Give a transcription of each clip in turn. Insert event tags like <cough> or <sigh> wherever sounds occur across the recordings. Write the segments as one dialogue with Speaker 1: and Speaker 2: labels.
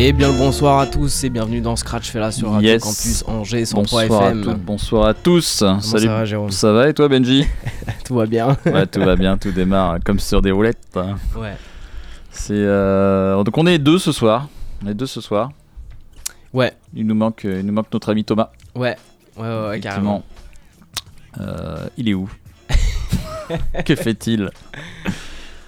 Speaker 1: Et bien le bonsoir à tous et bienvenue dans Scratch Fella sur Radio
Speaker 2: Yes.
Speaker 1: Campus Angers 103
Speaker 2: Bonsoir à
Speaker 1: FM.
Speaker 2: bonsoir à tous.
Speaker 1: Comment
Speaker 2: Salut.
Speaker 1: ça va Jérôme
Speaker 2: Ça va et toi Benji <laughs>
Speaker 1: Tout va bien
Speaker 2: Ouais, tout va bien, tout démarre comme sur des roulettes.
Speaker 1: Ouais.
Speaker 2: C'est euh, donc on est deux ce soir. On est deux ce soir.
Speaker 1: Ouais,
Speaker 2: Il nous manque, il nous manque notre ami Thomas.
Speaker 1: ouais, ouais, ouais, ouais, carrément.
Speaker 2: Euh, il est où? <laughs> Que fait-il?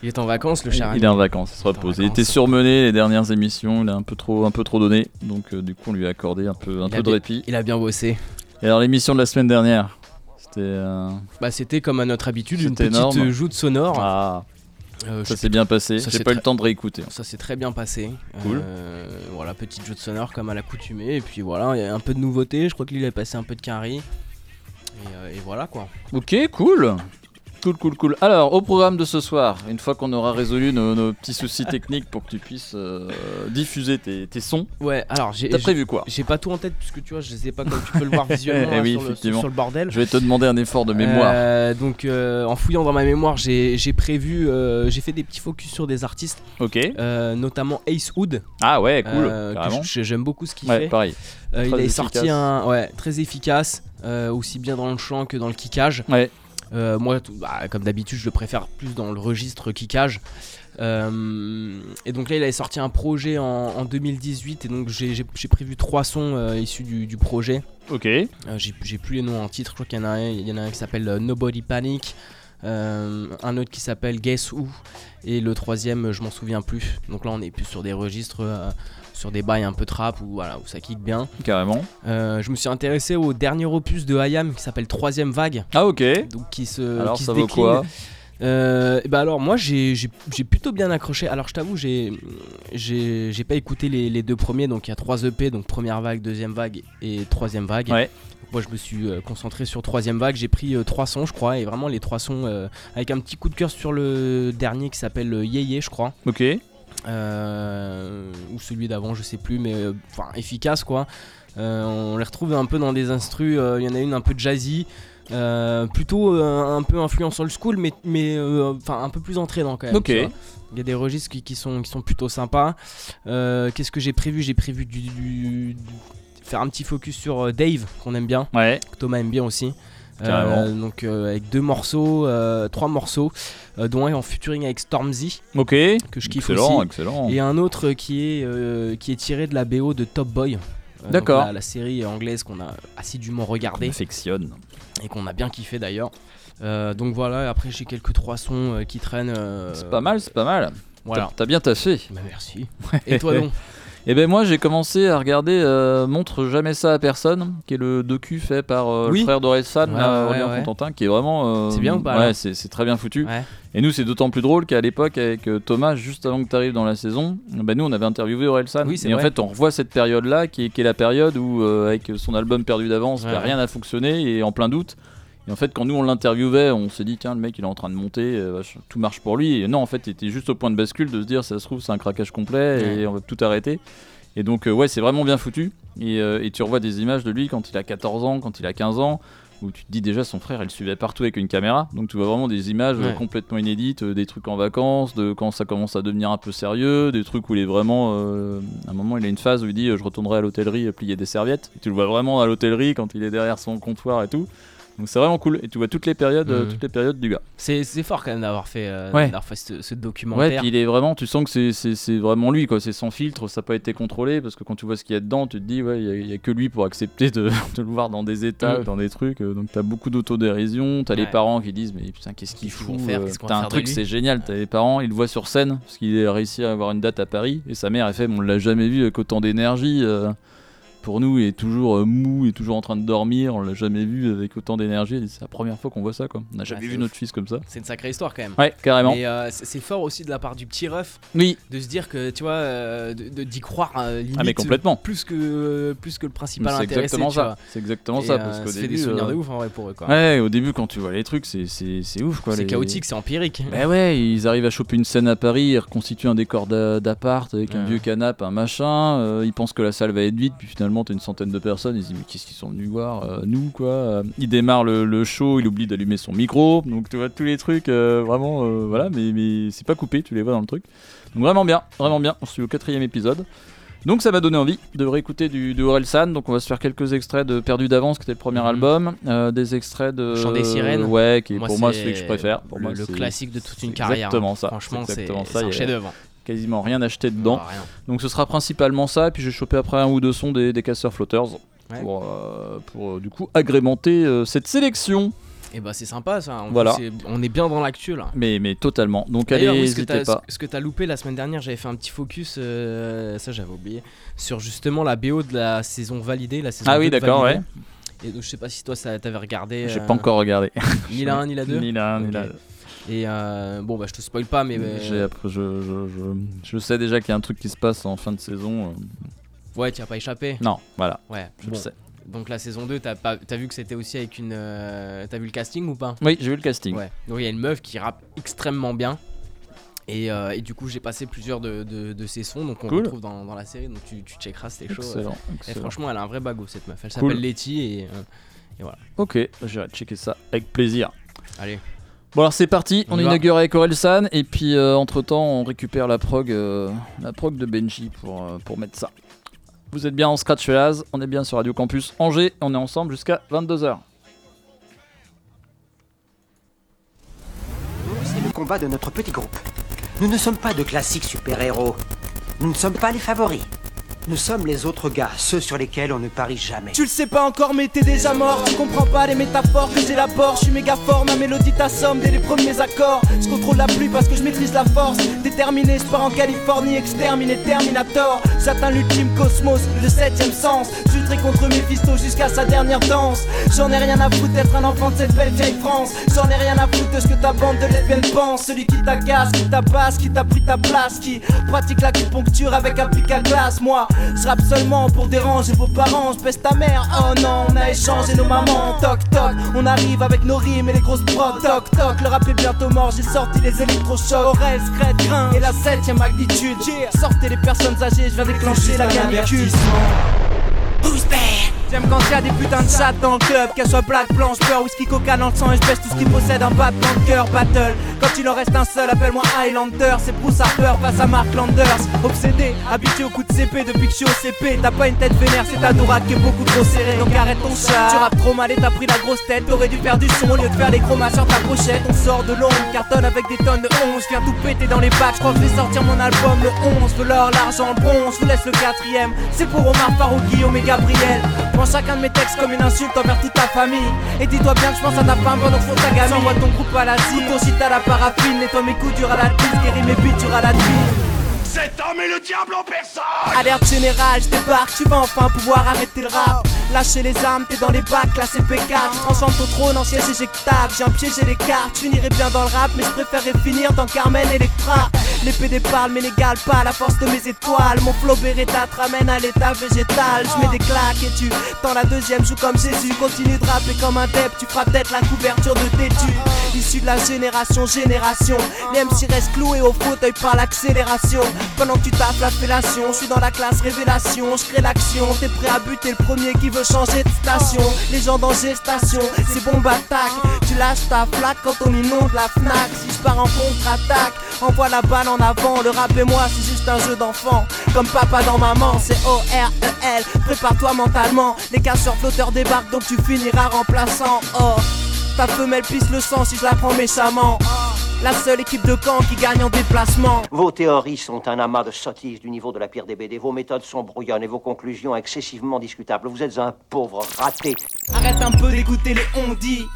Speaker 1: Il est en vacances le cher
Speaker 2: Il est en vacances, il se
Speaker 1: Il
Speaker 2: repose. Il était surmené les dernières émissions, il a un peu trop, un peu trop donné, donc euh, du coup on lui a accordé un peu, un
Speaker 1: Il
Speaker 2: peu de répit.
Speaker 1: Il a bien bossé.
Speaker 2: Et alors l'émission de la semaine dernière, c'était euh,
Speaker 1: Bah c'était comme à notre habitude une petite
Speaker 2: énorme.
Speaker 1: joute sonore.
Speaker 2: ah,
Speaker 1: Euh,
Speaker 2: ça s'est bien passé. J'ai pas eu le temps de réécouter.
Speaker 1: Ça s'est très bien passé.
Speaker 2: Cool.
Speaker 1: Euh, voilà, petite jeu de sonore comme à l'accoutumée. Et puis voilà, il y a un peu de nouveauté. Je crois qu'il a passé un peu de carry. Et, euh, et voilà quoi.
Speaker 2: Ok, cool. Cool, cool, cool. Alors, au programme de ce soir, une fois qu'on aura résolu nos, nos petits soucis <laughs> techniques pour que tu puisses euh, diffuser tes, tes sons,
Speaker 1: Ouais, alors j'ai
Speaker 2: t'as prévu quoi?
Speaker 1: j'ai pas tout en tête puisque tu vois, je sais pas comme tu peux le voir <laughs> visuellement
Speaker 2: Eh
Speaker 1: là,
Speaker 2: oui,
Speaker 1: sur, le,
Speaker 2: effectivement.
Speaker 1: sur le bordel.
Speaker 2: Je vais te demander un effort de mémoire.
Speaker 1: Euh, donc euh, en fouillant dans ma mémoire, j'ai prévu, j'ai fait des petits focus sur des artistes,
Speaker 2: Ok.
Speaker 1: notamment Ace Hood.
Speaker 2: Ah ouais, cool.
Speaker 1: J'aime beaucoup ce qu'il
Speaker 2: Ouais,
Speaker 1: fait.
Speaker 2: pareil.
Speaker 1: Il a sorti un, ouais, très efficace, aussi bien dans le chant que dans le kickage.
Speaker 2: Ouais.
Speaker 1: Euh, moi, tout- bah, comme d'habitude, je le préfère plus dans le registre kickage. Euh, et donc là, il avait sorti un projet en, en 2018 et donc j'ai prévu trois sons euh, issus du, du projet.
Speaker 2: Ok.
Speaker 1: Euh, j'ai plus les noms en titre, je crois qu'il y en a un, il y en a un qui s'appelle Nobody Panic, euh, un autre qui s'appelle Guess Who, et le troisième, je m'en souviens plus. Donc là, on est plus sur des registres, euh, sur des bails un peu trap où, voilà, où ça kick bien.
Speaker 2: Carrément.
Speaker 1: Euh, je me suis intéressé au dernier opus de IAM qui s'appelle Troisième Vague,
Speaker 2: Ah ok.
Speaker 1: donc qui se,
Speaker 2: Alors
Speaker 1: qui
Speaker 2: ça
Speaker 1: se
Speaker 2: vaut
Speaker 1: décline.
Speaker 2: quoi
Speaker 1: Euh, et bah alors moi j'ai plutôt bien accroché. Alors je t'avoue j'ai j'ai pas écouté les, les deux premiers donc il y a trois EP donc première vague, deuxième vague et troisième vague.
Speaker 2: Ouais.
Speaker 1: Moi je me suis euh, concentré sur troisième vague. J'ai pris euh, trois sons je crois et vraiment les trois sons avec un petit coup de cœur sur le dernier qui s'appelle Yeye je crois.
Speaker 2: Ok.
Speaker 1: Euh, ou celui d'avant je sais plus mais euh, efficace quoi. Euh, on les retrouve un peu dans des instrus. Il y en a une un peu jazzy. plutôt un peu influence old school mais mais enfin un peu plus entraînant quand même
Speaker 2: Ok.
Speaker 1: il y a des registres qui, qui sont, qui sont plutôt sympas qu'est-ce que j'ai prévu? J'ai prévu du, du- du- faire un petit focus sur Dave qu'on aime bien
Speaker 2: Ouais.
Speaker 1: que Thomas aime bien aussi Euh, donc euh, avec deux morceaux euh, trois morceaux dont un en featuring avec Stormzy
Speaker 2: Ok.
Speaker 1: que je kiffe
Speaker 2: Excellent,
Speaker 1: aussi
Speaker 2: excellent.
Speaker 1: et un autre qui est, qui est tiré de la BO de Top Boy.
Speaker 2: D'accord.
Speaker 1: La, la série anglaise qu'on a assidûment regardée
Speaker 2: affectionne.
Speaker 1: et qu'on a bien kiffé d'ailleurs. Donc voilà, après j'ai quelques trois sons qui traînent.
Speaker 2: C'est pas mal, c'est pas mal.
Speaker 1: Voilà.
Speaker 2: T'as- bien taffé.
Speaker 1: Bah, merci. Et toi <laughs> donc?
Speaker 2: Et ben moi j'ai commencé à regarder euh, Montre jamais ça à personne, qui est le docu fait par euh,
Speaker 1: Oui.
Speaker 2: le frère d'Orelsan,
Speaker 1: Ouais,
Speaker 2: là,
Speaker 1: ouais,
Speaker 2: Aurélien
Speaker 1: ouais.
Speaker 2: Qui est vraiment. euh,
Speaker 1: C'est bien ou pas,
Speaker 2: Ouais, c'est c'est très bien foutu.
Speaker 1: Ouais.
Speaker 2: Et nous c'est d'autant plus drôle qu'à l'époque avec euh, Thomas, juste avant que tu arrives dans la saison, bah, nous on avait interviewé Orelsan.
Speaker 1: Oui, c'est
Speaker 2: et en
Speaker 1: vrai.
Speaker 2: fait on revoit cette période-là, qui est, qui est la période où euh, avec son album Perdu d'avance,
Speaker 1: Ouais,
Speaker 2: bah,
Speaker 1: ouais.
Speaker 2: rien n'a fonctionné et en plein doute. Et en fait, quand nous on l'interviewait, on s'est dit, tiens, le mec il est en train de monter, euh, tout marche pour lui. Et non, en fait, il était juste au point de bascule de se dire, ça se trouve, c'est un craquage complet et
Speaker 1: Ouais.
Speaker 2: on va tout arrêter. Et donc, euh, ouais, c'est vraiment bien foutu. Et, euh, et tu revois des images de lui quand il a 14 ans, quand il a 15 ans, où tu te dis déjà, son frère, il le suivait partout avec une caméra. Donc, tu vois vraiment des images
Speaker 1: Ouais.
Speaker 2: complètement inédites, des trucs en vacances, de quand ça commence à devenir un peu sérieux, des trucs où il est vraiment. à un moment, il a une phase où il dit, je retournerai à l'hôtellerie plier des serviettes. Et tu le vois vraiment à l'hôtellerie quand il est derrière son comptoir et tout. Donc c'est vraiment cool et tu vois toutes les périodes, euh,
Speaker 1: Mhm.
Speaker 2: toutes les périodes du gars.
Speaker 1: C'est c'est fort quand même d'avoir fait, euh,
Speaker 2: Ouais.
Speaker 1: d'avoir fait ce, ce
Speaker 2: Ouais,
Speaker 1: documentaire.
Speaker 2: puis il est vraiment, tu sens que c'est- c'est c'est vraiment lui quoi, c'est sans filtre, ça n'a pas été contrôlé parce que quand tu vois ce qu'il y a dedans, tu te dis ouais, il y a- que lui pour accepter de, <laughs> de le voir dans des états,
Speaker 1: Mm.
Speaker 2: dans des trucs. euh, donc t'as beaucoup d'autodérision, t'as les
Speaker 1: Ouais.
Speaker 2: parents qui disent mais putain qu'est-ce qu'il
Speaker 1: va faire
Speaker 2: euh,
Speaker 1: Qu'est-ce qu'on
Speaker 2: T'as un truc c'est génial, t'as les parents, ils le voient sur scène parce qu'il a réussi à avoir une date à Paris et sa mère elle fait on l'a jamais vu avec autant d'énergie. euh, pour nous, il est toujours euh, mou, est toujours en train de dormir, on l'a jamais vu avec autant d'énergie. C'est la première fois qu'on voit ça quoi. On n'a jamais vu
Speaker 1: ouf.
Speaker 2: notre fils comme ça.
Speaker 1: C'est une sacrée histoire quand même.
Speaker 2: Ouais, carrément.
Speaker 1: Et euh, c'est fort aussi de la part du petit ref
Speaker 2: Oui,
Speaker 1: de se dire que tu vois, euh, d'y croire euh, limite
Speaker 2: ah mais complètement.
Speaker 1: plus que plus que le principal
Speaker 2: C'est exactement ça. C'est exactement
Speaker 1: Et,
Speaker 2: ça parce qu'au
Speaker 1: ça fait
Speaker 2: début,
Speaker 1: des souvenirs de ouf en vrai pour eux quoi.
Speaker 2: Ouais, au début quand tu vois les trucs, c'est ouf quoi.
Speaker 1: c'est
Speaker 2: les-
Speaker 1: chaotique, c'est empirique.
Speaker 2: Bah ouais, ils arrivent à choper une scène à Paris, ils reconstituent un décor d'a- d'appart avec un vieux canapé, un machin. ils pensent que la salle va être vide, puis finalement t'as une centaine de personnes. Ils se disent mais qu'est-ce qu'ils sont venus voir euh, Nous quoi. Euh, il démarre le, le show, il oublie d'allumer son micro. Donc tu vois tous les trucs euh, vraiment euh, voilà, mais, mais c'est pas coupé, tu les vois dans le truc. Donc vraiment bien, vraiment bien. On suit au quatrième épisode. Donc ça m'a donné envie de réécouter du, de Orelsan. Donc on va se faire quelques extraits de Perdu d'avance, qui était le premier
Speaker 1: Mhm.
Speaker 2: album, des extraits de
Speaker 1: Chant des sirènes.
Speaker 2: Ouais, qui est
Speaker 1: Moi,
Speaker 2: pour moi
Speaker 1: c'est
Speaker 2: celui que je préfère. Pour
Speaker 1: le,
Speaker 2: moi,
Speaker 1: le
Speaker 2: c'est
Speaker 1: classique de toute une
Speaker 2: c'est
Speaker 1: carrière.
Speaker 2: exactement
Speaker 1: hein.
Speaker 2: ça.
Speaker 1: Franchement,
Speaker 2: C'est
Speaker 1: c'est
Speaker 2: exactement ça,
Speaker 1: c'est
Speaker 2: il y
Speaker 1: un chef-d'œuvre.
Speaker 2: Quasiment rien acheté dedans.
Speaker 1: Ah, rien.
Speaker 2: Donc ce sera principalement ça, et puis j'ai chopé après un ou deux sons des, des casseurs flotters
Speaker 1: Ouais.
Speaker 2: pour, euh, pour, euh, du coup agrémenter euh, cette sélection.
Speaker 1: Et bah c'est sympa ça. En
Speaker 2: Voilà.
Speaker 1: c'est- on est bien dans l'actu là.
Speaker 2: Mais, mais totalement. Donc allez,
Speaker 1: oui,
Speaker 2: n'hésitez
Speaker 1: t'as-
Speaker 2: pas.
Speaker 1: ce que t'as loupé la semaine dernière, j'avais fait un petit focus, euh, ça j'avais oublié, sur justement la BO de la saison validée, la saison
Speaker 2: Ah oui,
Speaker 1: 2
Speaker 2: d'accord,
Speaker 1: validée. Et donc je sais pas si toi ça t'avais regardé.
Speaker 2: J'ai pas encore regardé.
Speaker 1: Ni la 1 ni la <laughs> 2
Speaker 2: ni la un, ni
Speaker 1: Ok.
Speaker 2: la deux.
Speaker 1: Et euh, bon bah je te spoil pas mais euh,
Speaker 2: je, je, je, je sais déjà qu'il y a un truc qui se passe en fin de saison. euh.
Speaker 1: ouais tu as pas échappé.
Speaker 2: Non, voilà,
Speaker 1: Ouais.
Speaker 2: je
Speaker 1: bon.
Speaker 2: le sais.
Speaker 1: Donc la saison 2 t'as pas t'as vu que c'était aussi avec une euh, t'as vu le casting ou pas?
Speaker 2: Oui, j'ai vu le casting.
Speaker 1: Ouais. Donc il y a une meuf qui rappe extrêmement bien. Et, euh, et du coup j'ai passé plusieurs de, de, de ses sons donc on
Speaker 2: Cool.
Speaker 1: retrouve dans, dans la série donc tu, tu checkeras c'était chaud.
Speaker 2: Excellent.
Speaker 1: Et franchement elle a un vrai bagot cette meuf. Elle
Speaker 2: Cool.
Speaker 1: s'appelle Letty et euh,
Speaker 2: Ok, j'irai checker ça avec plaisir.
Speaker 1: allez.
Speaker 2: Bon alors c'est parti,
Speaker 1: On
Speaker 2: on, inaugure avec Orelsan et puis entre temps on récupère la prog, euh, la prog de Benji pour, euh, pour mettre ça. Vous êtes bien en Scratch Fellas, on est bien sur Radio Campus Angers, on est ensemble jusqu'à 22h.
Speaker 3: C'est le combat de notre petit groupe. Nous ne sommes pas de classiques super-héros. Nous ne sommes pas les favoris. Nous sommes les autres gars, ceux sur lesquels on ne parie jamais.
Speaker 4: Tu le sais pas encore mais t'es déjà mort. Tu comprends pas les métaphores que j'élabore. Je suis méga fort, ma mélodie t'assomme dès les premiers accords. Je contrôle la pluie parce que je maîtrise la force. Déterminé, je pars en Californie, exterminé Terminator. J'atteins l'ultime cosmos, le septième sens. J'ultrai contre Mephisto jusqu'à sa dernière danse. J'en ai rien à foutre d'être un enfant de cette belle vieille France. J'en ai rien à foutre de ce que ta bande de lesbiennes pense Celui qui t'agace, qui t'abasse, qui t'a pris ta place Qui pratique l'acupuncture avec un pic à glace. Moi, je rappe seulement pour déranger vos parents. Je ta mère, oh non, on a échangé nos mamans. Toc toc, on arrive avec nos rimes et les grosses prods Toc toc, le rap est bientôt mort, j'ai sorti les électrochocs. Aurel, Scred, Grain. Et la septième magnitude Sortez les personnes âgées, je viens déclencher la canicule J'aime quand y a des putains de chattes dans le club, qu'elles soient black, blanche, beurre, whisky, coca dans le sang baisse tout ce qui possède un battement de cœur. Battle, quand il en reste un seul, appelle-moi Highlander. C'est Bruce Harper face à Mark Landers. Obsédé, habitué au coup de CP depuis que je suis au CP. T'as pas une tête vénère, c'est ta doraque qui est beaucoup trop serrée. Donc arrête ton chat. Tu rappes trop mal et t'as pris la grosse tête. T'aurais dû faire du son au lieu de faire les chromas sur ta pochette. On sort de l'ombre, cartonne avec des tonnes de 11. Viens tout péter dans les bacs, crois que je vais sortir mon album le 11. Veux l'or, l'argent, le bronze, je vous laisse le quatrième. C'est pour Omar Farouk, Guillaume et Gabriel. Prends chacun de mes textes comme une insulte envers toute ta famille. Et dis-toi bien que je pense à ta femme pendant que ta gamine. Envoie ton groupe à l'asile, ton shit à la paraffine. Nettoie mes coups dur à la piste, guéris mes dur à la tuile.
Speaker 5: Cet homme est le diable en personne
Speaker 4: Alerte générale, je débarque, tu vas enfin pouvoir arrêter le rap. Lâcher les armes, t'es dans les bacs, là c'est P4. Tu transformes ton trône en siège éjectable. J'ai un piégé les cartes, je finirais bien dans le rap, mais je préférerais finir dans Carmen Electra. L'épée des parles, mais n'égale pas la force de mes étoiles. Mon flow Beretta te ramène à l'état végétal. Je mets des claques et tu tends la deuxième, joue comme Jésus. Continue de rapper comme un dep, tu feras peut-être la couverture de tes. Issu de la génération, génération. Les MC restent cloués au fauteuil par l'accélération. Pendant que tu tapes la fellation, je suis dans la classe révélation. Je crée l'action, t'es prêt à buter le premier qui veut changer de station. Les gens dans gestation, c'est bombe attaque. Tu lâches ta flaque quand on inonde la Fnac. Si je pars en contre-attaque, envoie la balle en avant. Le rap et moi, c'est juste un jeu d'enfant. Comme papa dans maman, c'est O-R-E-L. Prépare-toi mentalement. Les casseurs flotteurs débarquent, donc tu finiras remplaçant. Oh, ta femelle pisse le sang si je la prends méchamment. La seule équipe de camp qui gagne en déplacement.
Speaker 3: Vos théories sont un amas de sottises du niveau de la pire des BD. Vos méthodes sont brouillonnes et vos conclusions excessivement discutables. Vous êtes un pauvre raté.
Speaker 4: Arrête un peu d'écouter les on-dit.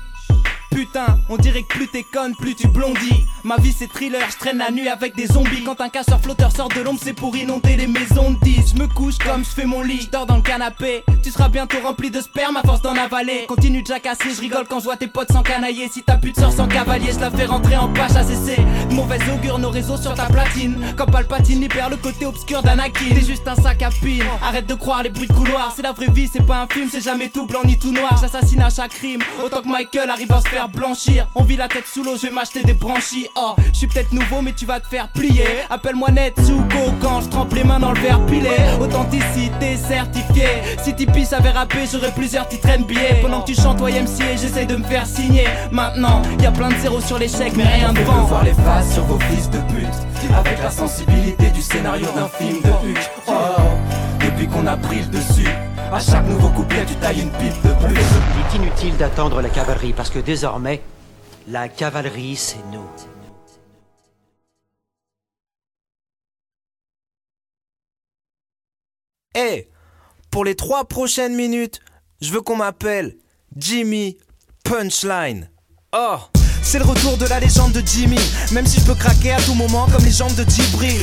Speaker 4: Putain, on dirait que plus t'es conne, plus tu blondis. Ma vie c'est thriller, je traîne la nuit avec des zombies. Quand un casseur flotteur sort de l'ombre, c'est pour inonder les maisons de 10. Je me couche comme je fais mon lit, je dors dans le canapé. Tu seras bientôt rempli de sperme à force d'en avaler. Continue de jacasser, je rigole quand je vois tes potes sans canailler. Si plus de sœur sans cavalier, je la fais rentrer en page ACC. Mauvaise augure, nos réseaux sur ta platine. Quand Palpatine libère le côté obscur d'Anakin. T'es juste un sac à pile. Arrête de croire les bruits de couloir. C'est la vraie vie, c'est pas un film, c'est jamais tout blanc ni tout noir. J'assassine à chaque crime. Autant que Michael arrive à se faire blanchir. On vit la tête sous l'eau, je vais m'acheter des branchies. Oh, je suis peut-être nouveau, mais tu vas te faire plier. Appelle-moi Netsuko quand je trempe les mains dans le verre pilé. Authenticité certifiée. Si Tipeee savait rapper, j'aurais plusieurs titres NBA. Pendant que tu chantes YMCA, j'essaie de me faire signer. Maintenant, y a plein de zéros sur l'échec, mais rien de vent.
Speaker 6: voir les faces sur vos fils de pute Avec la sensibilité du scénario d'un film de Huck Oh,
Speaker 4: depuis qu'on a pris le dessus. À chaque nouveau couplet, tu tailles une pipe de plus.
Speaker 3: Il est inutile d'attendre la cavalerie parce que désormais, la cavalerie, c'est nous.
Speaker 4: Eh, pour les trois prochaines minutes, je veux qu'on m'appelle Jimmy Punchline. Oh, c'est le retour de la légende de Jimmy, même si je peux craquer à tout moment comme les jambes de Djibril.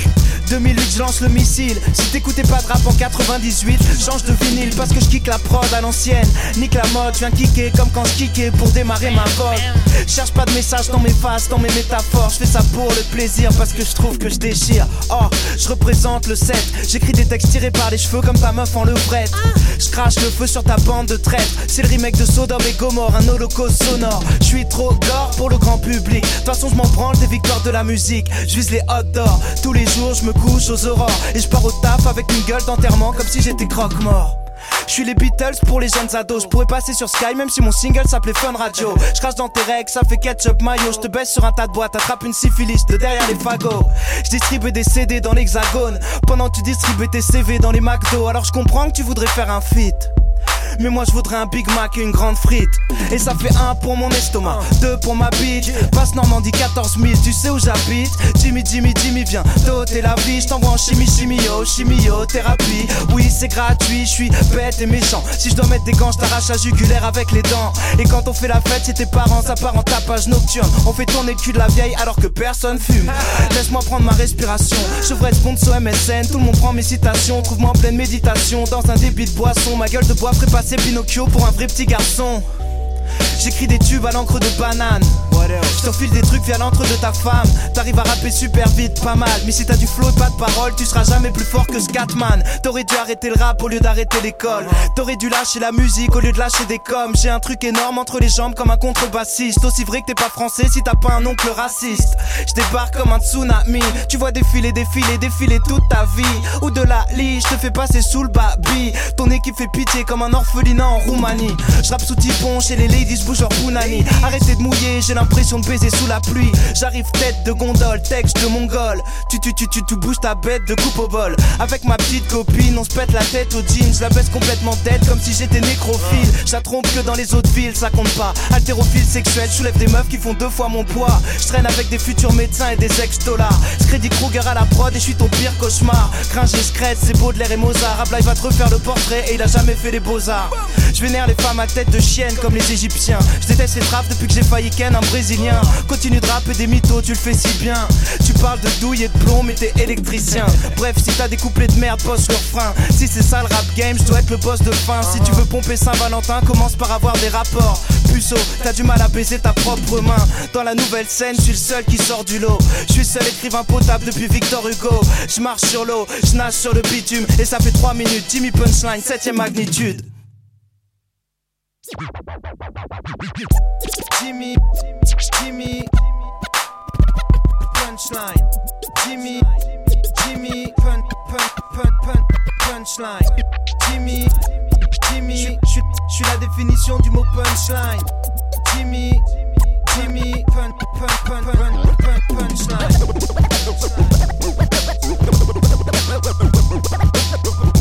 Speaker 4: 2008, je lance le missile. Si t'écoutais pas de rap en 98, change de vinyle parce que je kick la prod à l'ancienne. Nique la mode, je viens kicker comme quand je kickais pour démarrer ma vogue. Cherche pas de message dans mes faces, dans mes métaphores. Je fais ça pour le plaisir parce que je trouve que je déchire. Oh, je représente le 7. J'écris des textes tirés par les cheveux comme ta meuf en levrette. Je crache le feu sur ta bande de traite. C'est le remake de Sodome et Gomorre, un holocauste sonore. Je suis trop gore pour le grand public. De toute façon, je m'en branle des victoires de la musique. Je vise les hot d'or. Tous les jours, je me couche aux aurores. Et je pars au taf avec une gueule d'enterrement comme si j'étais croque-mort. Je suis les Beatles pour les jeunes ados. Je pourrais passer sur Sky même si mon single s'appelait Fun Radio. Je crache dans tes règles, ça fait ketchup mayo. Je te baisse sur un tas de boîtes, attrape une syphilis de derrière les fagots. Je distribue des CD dans l'hexagone pendant que tu distribues tes CV dans les McDo. Alors je comprends que tu voudrais faire un feat. Mais moi je voudrais un Big Mac et une grande frite. Et ça fait un pour mon estomac, deux pour ma bitch. Passe Normandie 14 000, tu sais où j'habite. Jimmy, Jimmy, Jimmy, viens t'ôter la vie. Je t'envoie en chimie, chimio, chimiothérapie. Oui, c'est gratuit, je suis bête et méchant. Si je dois mettre des gants, je t'arrache la jugulaire avec les dents. Et quand on fait la fête, c'est tes parents, ça part en tapage nocturne. On fait tourner le cul de la vieille alors que personne fume. Laisse-moi prendre ma respiration. Je ferai sponsor MSN, tout le monde prend mes citations. Trouve-moi en pleine méditation dans un débit de boisson. Ma gueule de bois ferait passer Pinocchio pour un vrai petit garçon. J'écris des tubes à l'encre de banane. Je t'enfile des trucs via l'entre de ta femme. T'arrives à rapper super vite, pas mal. Mais si t'as du flow et pas de parole, tu seras jamais plus fort que Scatman. T'aurais dû arrêter le rap au lieu d'arrêter l'école. T'aurais dû lâcher la musique au lieu de lâcher des coms. J'ai un truc énorme entre les jambes comme un contrebassiste. Aussi vrai que t'es pas français si t'as pas un oncle raciste. Je débarque comme un tsunami. Tu vois défiler, défiler, défiler toute ta vie. Ou de la lie, je te fais passer sous le babi. Ton équipe fait pitié comme un orphelinat en Roumanie. Je rappe sous typon chez les ladies, bouge punani. Arrêtez de mouiller, j'ai l'impression de baiser sous la pluie. J'arrive tête de gondole, texte de mongol. Tu tu tu tu tu bouges ta bête de coupe au bol. Avec ma petite copine, on se pète la tête au jeans. Je la baisse complètement tête comme si j'étais nécrophile. Je trompe que dans les autres villes, ça compte pas. Altérophile sexuel, je soulève des meufs qui font deux fois mon poids. Je traîne avec des futurs médecins et des ex-dollars. Screddy Kruger à la prod et je suis ton pire cauchemar. Gringe et c'est beau de l'air et Mozart. Rap il va te refaire le portrait et il a jamais fait les beaux-arts. Je vénère les femmes à tête de chienne comme les égyptiens. Je déteste les trappes depuis que j'ai failli ken un Continue de rapper des mythos, tu le fais si bien. Tu parles de douille et de plomb, mais t'es électricien. Bref, si t'as des couplets de merde, bosse leur frein. Si c'est ça le rap game, je dois être le boss de fin. Si tu veux pomper Saint-Valentin, commence par avoir des rapports. Puceau, t'as du mal à baiser ta propre main. Dans la nouvelle scène, je suis le seul qui sort du lot. Je suis seul écrivain potable depuis Victor Hugo. Je marche sur l'eau, je nage sur le bitume. Et ça fait 3 minutes, Jimmy Punchline, 7ème magnitude. Jimmy, Jimmy, punchline. Jimmy, Jimmy, pun, pun, pun, pun, punchline. Jimmy, Jimmy, je suis la définition du mot punchline. Jimmy, Jimmy, pun, pun, pun, pun, pun, punchline. Punchline.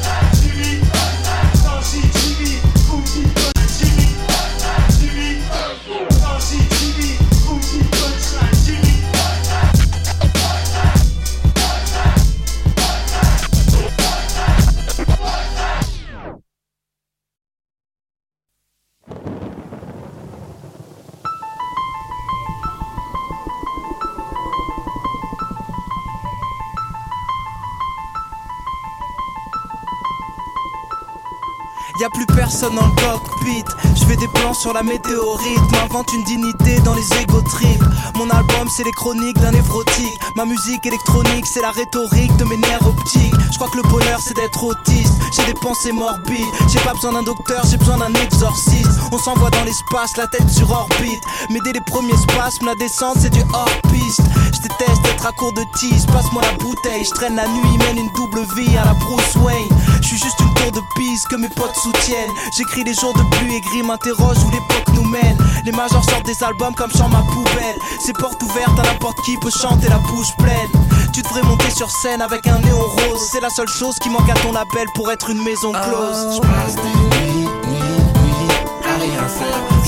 Speaker 4: Y a plus personne dans le cockpit. Je fais des plans sur la météorite. M'invente une dignité dans les égo trips. Mon album, c'est les chroniques d'un névrotique. Ma musique électronique, c'est la rhétorique de mes nerfs optiques. Je crois que le bonheur, c'est d'être autiste. J'ai des pensées morbides. J'ai pas besoin d'un docteur, j'ai besoin d'un exorciste. On s'envoie dans l'espace, la tête sur orbite. Mais dès les premiers spasmes, la descente, c'est du hors-piste. Je je déteste être à court de tease. Passe-moi la bouteille, je traîne la nuit, mène une double vie à la Bruce Wayne. Je suis juste une tour de piste que mes potes soutiennent. J'écris les jours de pluie et gris m'interroge où l'époque nous mène. Les majors sortent des albums comme chant ma poubelle. C'est porte ouverte à n'importe qui peut chanter la bouche pleine. Tu devrais monter sur scène avec un néon rose. C'est la seule chose qui manque à ton appel pour être une maison close.
Speaker 6: Je passe des nuits à rien faire.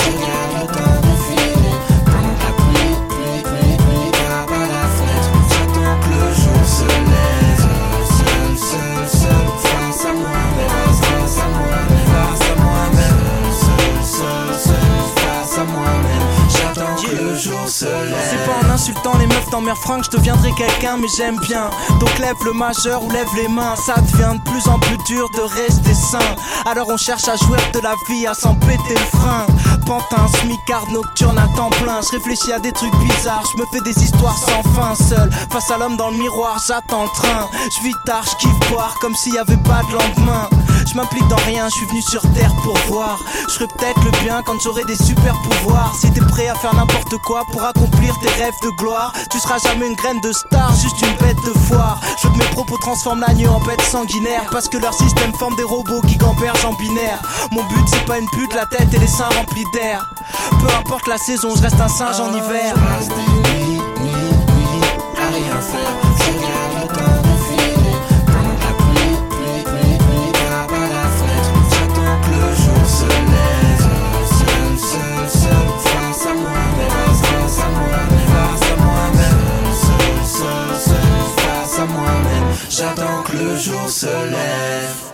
Speaker 4: Dans mes fringues, je deviendrai quelqu'un, mais j'aime bien. Donc lève le majeur ou lève les mains. Ça devient de plus en plus dur de rester sain. Alors on cherche à jouer de la vie, à s'en péter le frein. Pantin, smicard, nocturne à temps plein. Je réfléchis à des trucs bizarres, je me fais des histoires sans fin seul. Face à l'homme dans le miroir, j'attends le train. Je vis tard, je kiffe boire comme s'il y avait pas de lendemain. Je m'implique dans rien, je suis venu sur terre pour voir. Je ferai peut-être le bien quand j'aurai des super pouvoirs. Si t'es prêt à faire n'importe quoi pour accomplir tes rêves de gloire, tu seras jamais une graine de star, juste une bête de foire. Je veux que mes propos transforment l'agneau en bête sanguinaire. Parce que leur système forme des robots qui gambergent en binaire. Mon but c'est pas une pute, la tête et les seins remplis Peu importe la saison, je reste un singe en hiver.
Speaker 6: Je passe des nuits, nuits, nuits à rien faire. Je regarde le temps défiler. Pendant que la pluie, pluie, pluie, pluie tape à la fenêtre. J'attends que le jour se lève.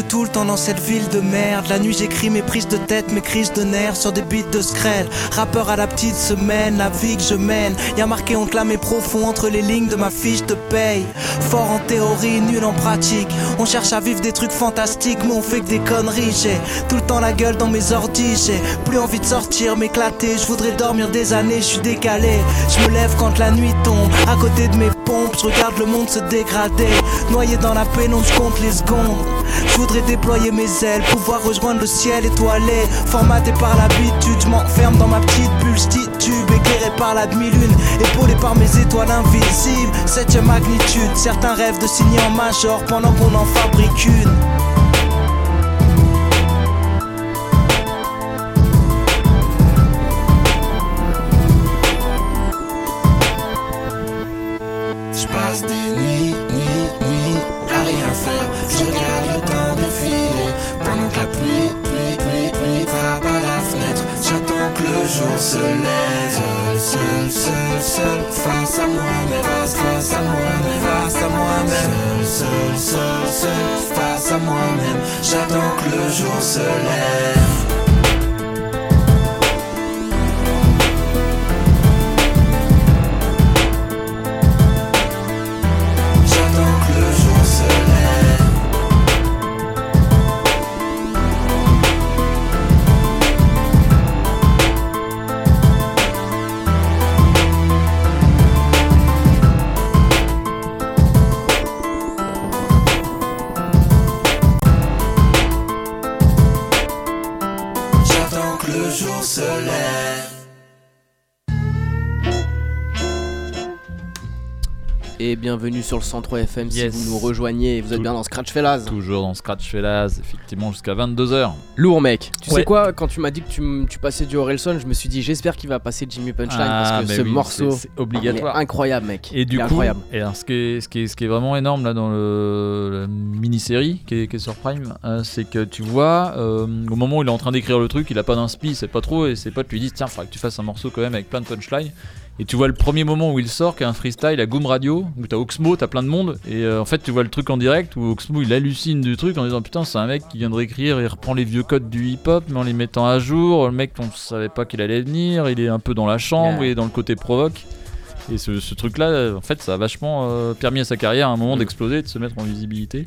Speaker 4: Tout le temps dans cette ville de merde. La nuit j'écris mes prises de tête, mes crises de nerfs sur des beats de screll. Rappeur à la petite semaine, la vie que je mène. Y'a marqué on et profond entre les lignes de ma fiche de paye. Fort en théorie, nul en pratique. On cherche à vivre des trucs fantastiques, mais on fait que des conneries. J'ai tout le temps la gueule dans mes ordis. J'ai plus envie de sortir, m'éclater. Je voudrais dormir des années, je suis décalé. Je me lève quand la nuit tombe. À côté de mes je regarde le monde se dégrader. Noyé dans la pénombre, je compte les secondes. Je voudrais déployer mes ailes, pouvoir rejoindre le ciel étoilé. Formaté par l'habitude, je m'enferme dans ma petite bulle, tube éclairé par la demi-lune, épaulé par mes étoiles invisibles. Septième magnitude, certains rêvent de signer en major pendant qu'on en fabrique une.
Speaker 6: Lève. Seul, seul, seul, face à moi-même. Face, face à moi-même. Face à moi-même. Seul, seul, seul, face à moi-même. J'attends que le jour se lève.
Speaker 1: Et bienvenue sur le 103 FM
Speaker 2: Yes.
Speaker 1: si vous nous rejoignez. Vous êtes
Speaker 2: Tout-
Speaker 1: bien dans Scratch Fellas.
Speaker 2: Toujours dans Scratch Fellas, effectivement jusqu'à 22h.
Speaker 1: Lourd mec. Tu
Speaker 2: Ouais.
Speaker 1: sais quoi Quand tu m'as dit que tu, tu passais du Orelson, je me suis dit j'espère qu'il va passer Jimmy Punchline parce que ce
Speaker 2: Ah, oui,
Speaker 1: morceau
Speaker 2: c'est- c'est
Speaker 1: il est
Speaker 2: obligatoire.
Speaker 1: incroyable mec.
Speaker 2: Et du
Speaker 1: Il
Speaker 2: coup,
Speaker 1: incroyable.
Speaker 2: et alors ce, qui est, ce, qui est, ce qui est vraiment énorme là dans le, la mini-série qui est, qui est sur Prime, euh, c'est que tu vois, euh, au moment où il est en train d'écrire le truc, il a pas d'inspi, il sait pas trop, et ses potes lui disent Tiens, faudrait que tu fasses un morceau quand même avec plein de punchlines. Et tu vois le premier moment où il sort, qui est un freestyle à Goom Radio, où t'as Oxmo, t'as plein de monde, et euh, en fait tu vois le truc en direct où Oxmo il hallucine du truc en disant Putain, c'est un mec qui vient de réécrire, il reprend les vieux codes du hip-hop, mais en les mettant à jour. Le mec, on savait pas qu'il allait venir, il est un peu dans la chambre, il est dans le côté provoque. Et ce, ce truc-là, en fait, ça a vachement euh, permis à sa carrière à un moment
Speaker 1: Mm.
Speaker 2: d'exploser, de se mettre en visibilité.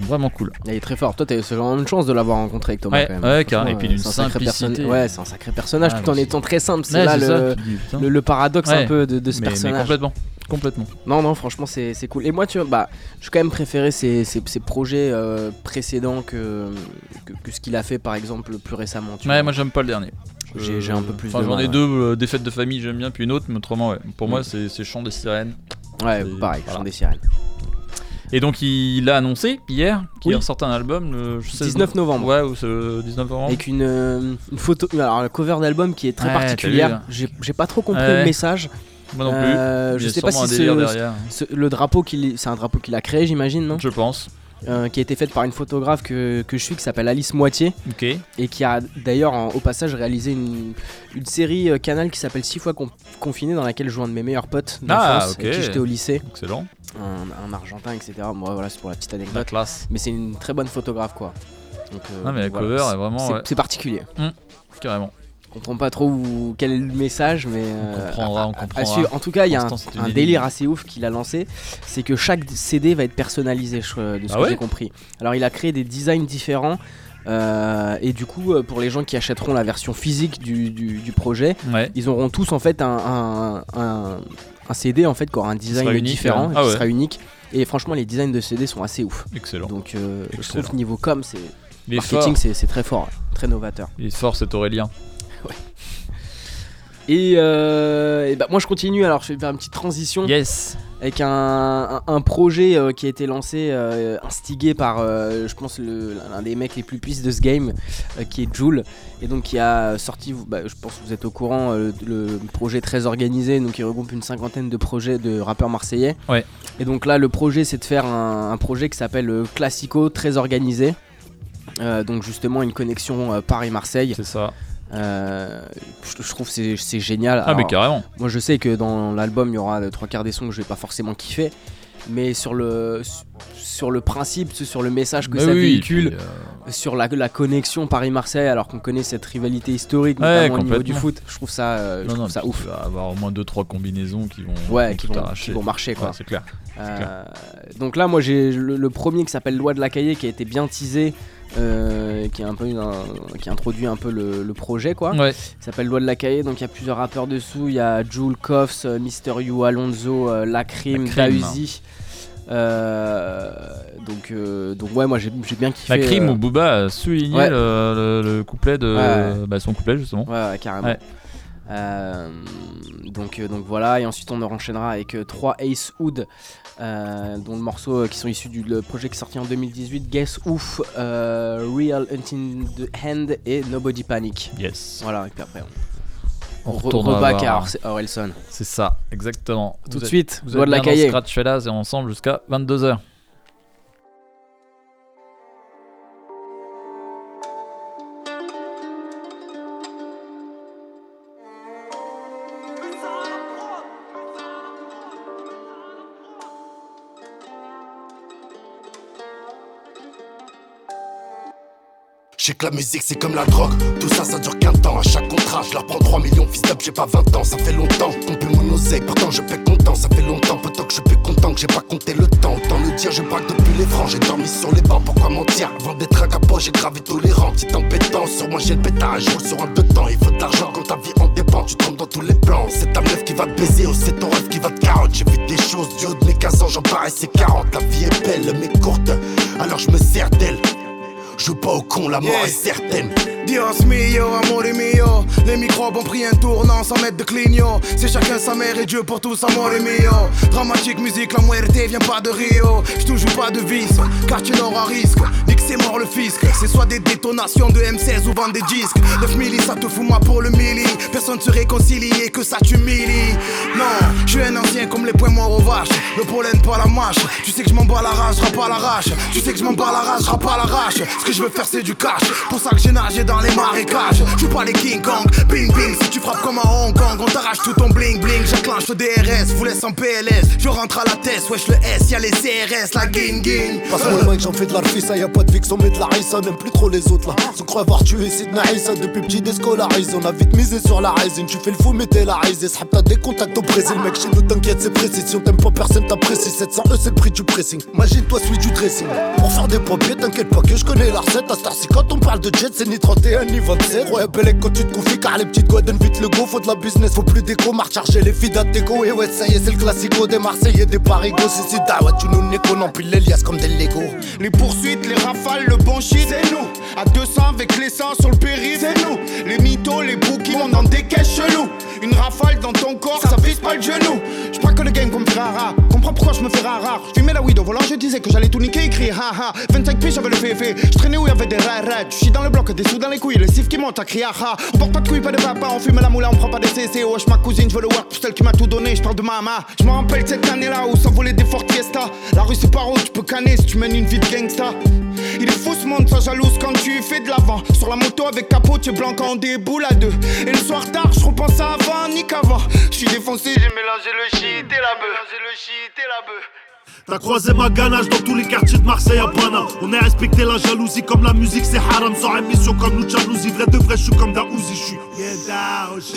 Speaker 2: Vraiment cool.
Speaker 1: Il est très fort. Toi, t'as eu vraiment une chance de l'avoir rencontré avec Thomas
Speaker 2: Ouais,
Speaker 1: quand même.
Speaker 2: ouais, carrément.
Speaker 1: Franchement,
Speaker 2: Et puis d'une simplicité.
Speaker 1: Ouais, c'est un sacré personnage
Speaker 2: Ah,
Speaker 1: tout en étant très simple. C'est là
Speaker 2: ça,
Speaker 1: le, le, paradoxe un peu de, de ce
Speaker 2: mais, mais
Speaker 1: personnage.
Speaker 2: complètement. Complètement.
Speaker 1: Non, non, franchement, c'est cool. Et moi, tu vois, bah, j'ai quand même préféré ses, ses- ses projets euh, précédents que, que, que ce qu'il a fait, par exemple, plus récemment. tu
Speaker 2: Ouais,
Speaker 1: vois.
Speaker 2: moi j'aime pas le dernier.
Speaker 1: J'ai- un peu plus
Speaker 2: Enfin, j'en ai
Speaker 1: ouais.
Speaker 2: deux, euh, des fêtes de famille, j'aime bien, puis une autre, mais autrement, ouais. Pour moi,
Speaker 1: Mm.
Speaker 2: c'est c'est Chant des Sirènes.
Speaker 1: Ouais, pareil,
Speaker 2: voilà.
Speaker 1: Chant des sirènes.
Speaker 2: Et donc, il a annoncé hier qu'il
Speaker 1: Oui.
Speaker 2: ressortait un album le 16
Speaker 1: 19 novembre.
Speaker 2: Ouais, ou c'est le 19 novembre.
Speaker 1: Avec une, euh, une photo, alors un cover d'album qui est très
Speaker 2: Ouais,
Speaker 1: particulière. J'ai pas trop compris
Speaker 2: Ouais.
Speaker 1: le message.
Speaker 2: Moi non plus.
Speaker 1: Euh, je sais pas si ce- ce- le drapeau qu'il, c'est un drapeau qu'il a créé, j'imagine, non?
Speaker 2: Je pense.
Speaker 1: Euh, Qui a été fait par une photographe que, que je suis, qui s'appelle Alice Moitié, et qui a d'ailleurs au passage réalisé une, une série euh, Canal qui s'appelle 6 fois con- confiné, dans laquelle je joue un de mes meilleurs potes d'enfance,
Speaker 2: Ah, ok.
Speaker 1: avec qui j'étais au lycée,
Speaker 2: Excellent.
Speaker 1: un, un argentin, etc. Moi, voilà, c'est pour la petite
Speaker 2: La
Speaker 1: anecdote.
Speaker 2: classe.
Speaker 1: Mais c'est une très bonne photographe, quoi. Donc, euh,
Speaker 2: Ah, mais la
Speaker 1: voilà,
Speaker 2: cover est vraiment.
Speaker 1: c'est- particulier.
Speaker 2: carrément.
Speaker 1: On comprend pas trop où- quel est le message, mais euh,
Speaker 2: comprendra, on
Speaker 1: à-
Speaker 2: comprendra.
Speaker 1: En tout cas, il y a un, délire assez ouf qu'il a lancé, c'est que chaque CD va être personnalisé, je- de ce
Speaker 2: Ah
Speaker 1: que
Speaker 2: ouais
Speaker 1: j'ai compris. Alors, il a créé des designs différents. euh, et du coup, euh, pour les gens qui achèteront la version physique du, du- du projet,
Speaker 2: Ouais.
Speaker 1: ils auront tous en fait un, un- CD en fait qui aura un design
Speaker 2: unique,
Speaker 1: différent,
Speaker 2: Ah
Speaker 1: qui
Speaker 2: ouais.
Speaker 1: sera unique. Et franchement, les designs de CD sont assez ouf.
Speaker 2: Excellent.
Speaker 1: Donc, euh, je trouve que niveau com, c'est marketing, c'est c'est très fort, très novateur.
Speaker 2: Il est fort cet Aurélien.
Speaker 1: Et, euh, et bah, moi je continue alors je vais faire une petite transition
Speaker 2: Yes.
Speaker 1: avec un, un- un projet euh, qui a été lancé, euh, instigé par euh, je pense l'un des mecs les plus puisses de ce game qui est Joule et donc qui a sorti, bah, je pense que vous êtes au courant, le projet très organisé donc il regroupe une cinquantaine de projets de rappeurs marseillais.
Speaker 2: Ouais.
Speaker 1: Et donc là le projet c'est de faire un, un projet qui s'appelle Classico très organisé. Donc justement une connexion Paris-Marseille.
Speaker 2: C'est ça.
Speaker 1: Euh, je, je trouve c'est c'est génial.
Speaker 2: Ah, mais carrément.
Speaker 1: moi je sais que dans l'album il y aura trois quarts des sons que je vais pas forcément kiffer, mais sur le sur le principe, sur le message que
Speaker 2: Mais
Speaker 1: ça
Speaker 2: oui,
Speaker 1: véhicule,
Speaker 2: puis, euh,
Speaker 1: sur la, la connexion Paris-Marseille, alors qu'on connaît cette rivalité historique,
Speaker 2: Ouais,
Speaker 1: notamment au niveau du foot, je trouve ça, euh, je
Speaker 2: non,
Speaker 1: trouve
Speaker 2: non,
Speaker 1: ça
Speaker 2: puis
Speaker 1: ouf.
Speaker 2: Tu vas avoir au moins 2-3 combinaisons qui vont,
Speaker 1: Ouais,
Speaker 2: vont
Speaker 1: qui
Speaker 2: tout
Speaker 1: vont,
Speaker 2: arracher.
Speaker 1: qui vont marcher quoi.
Speaker 2: Ouais, c'est clair.
Speaker 1: Donc là, moi j'ai le, le premier qui s'appelle Loi de la Cahier qui a été bien teasé. Euh, qui, a un peu une- un- qui introduit un peu le, le projet quoi.
Speaker 2: Ouais.
Speaker 1: Il s'appelle Loi de la Cahier, donc il y a plusieurs rappeurs dessous. Il y a Jules Koffs, euh, Mister You, Alonso, euh, Lacrim,
Speaker 2: Lacrim.
Speaker 1: Dausi. Donc, donc ouais, moi j'ai bien kiffé.
Speaker 2: La crime
Speaker 1: euh,
Speaker 2: où Booba a souligné
Speaker 1: ouais.
Speaker 2: le, le- le couplet de.
Speaker 1: Ouais.
Speaker 2: Bah, son couplet justement.
Speaker 1: Ouais, ouais, carrément. Euh, donc, euh, donc voilà, et ensuite on enchaînera avec 3 Ace Hood, euh, dont le morceau euh, qui sont issus du le projet qui est sorti en 2018, Guess Ouf, euh, Real Until the Hand et Nobody Panic.
Speaker 2: Yes.
Speaker 1: Voilà, et puis après on,
Speaker 2: On
Speaker 1: re-
Speaker 2: retournera
Speaker 1: reback à Orelson.
Speaker 2: C'est ça, exactement.
Speaker 1: Tout
Speaker 2: Vous
Speaker 1: de
Speaker 2: êtes-
Speaker 1: suite,
Speaker 2: Vous êtes
Speaker 1: de la Cahier.
Speaker 2: Scratch Fellas et ensemble jusqu'à 22h.
Speaker 7: Sais que la musique c'est comme la drogue, tout ça ça dure qu'un temps. À chaque contrat, je leur prends 3 millions, fils d'up, j'ai pas 20 ans, ça fait longtemps. Qu'on plus mon pourtant je paie content, ça fait longtemps. Pourtant que je plus content que j'ai pas compté le temps. Autant le dire, je braque depuis les francs, j'ai dormi sur les bancs, pourquoi mentir? Avant d'être un capot, j'ai gravé rangs. Petite embêtant, sur moi j'ai le pétard, je roule sur un deux temps. Il faut de l'argent quand ta vie en dépend, tu tombes dans tous les plans. C'est ta meuf qui va te baiser, ou c'est ton rêve qui va te carotte. J'ai vu des choses du haut de mes 15 ans, j'en paraissais 40. La vie est belle, mais courte, alors je me sers d'elle. Joue pas au con, la mort
Speaker 8: Yeah.
Speaker 7: est certaine.
Speaker 8: Dios mio, amore mio. Les microbes ont pris un tournant sans mettre de clignot. C'est chacun sa mère et Dieu pour tous, amore mio. Dramatique musique, la muerte vient pas de Rio. Je te joue pas de vis, car tu n'auras risque. Dis que c'est mort le fisc. C'est soit des détonations de M16 ou vendre des disques. 9 milli, ça te fout moi pour le milli. Personne se réconcilie et que ça t'humilie. Non, je suis un ancien comme les poings morts aux vaches. Le pollen pas la mâche. Tu sais que je m'en bats la rage, pas la rage Tu sais que je m'en bats la rage, pas la rage que je veux faire c'est du cash Pour ça que j'ai nagé dans les marécages Je pas les King Kong, bing bing Si tu frappes comme à Hong Kong On t'arrache tout ton bling bling J'enclenche le DRS, vous laisse en PLS Je rentre à la tête, wesh le S Y'a les CRS, la ging ging
Speaker 9: Passe-moi le j'en fais de l'arfissa, y'a pas de fixe, on met de la rissa, n'aime plus trop les autres là. Se croit avoir tué Sidna Issa depuis petit déscolarisé. On a vite misé sur la résine, tu fais le fou, mais t'es la. S'hab t'as des contacts au Brésil, mec, chez nous t'inquiète, c'est précision. T'aimes
Speaker 7: pas personne t'apprécie. 700 E, c'est le prix du pressing. Imagine-toi, celui du dressing. Pour faire des papiers, t'inquiète pas que je connais la recette. À quand on parle de jet, c'est ni 31 ni 27. Ouais, belle quand tu te confies, car les petites donnent vite le go. Faut de la business, faut plus d'écho. Marche charger les filles d'Ateco. Et ouais, ça y est, c'est le classico des Marseillais, des Parigos. C'est si ouais, tu nous n'es qu'on empile les liasses comme des Lego.
Speaker 8: Les poursuites, les rafales, le bon shit, c'est nous. À 200 avec les 100 sur le périph', c'est nous. Les mythos, les bookies, on en décaisse chelou. Une rafale dans ton corps, ça vise pas le genou. Je que le game comme rara. Comprends pourquoi je me fais rare. Je mets la weed au volant, je disais que j'allais tout niquer, écrit haha. 25 piges, j'avais le féfé. Je traînais où y'avait des rares. Je suis dans le bloc, des sous dans les couilles, le sif qui monte à crier ha. On porte pas de couilles, pas de papa, on fume la moula, on prend pas de CC. Wesh, ma cousine, je veux le work pour celle qui m'a tout donné. Je parle de mama. Je me rappelle cette année-là où s'envolaient des Ford Fiesta. La rue c'est pas où tu peux canner si tu mènes une vie de gangsta. Il est fou ce monde, ça jalouse quand tu fais de l'avant. Sur la moto avec capot, tu es blanc quand on déboule à deux. Et le soir tard, je repense à avant, ni qu'avant. Je suis défoncé, j'ai mélangé le shit et la bœuf.
Speaker 10: T'as croisé ma ganache dans tous les quartiers de Marseille à Panama. On a respecté la jalousie comme la musique, c'est haram. Sans émission comme nous jalousie. Vrai de vrai, je suis comme Daouzi, je suis.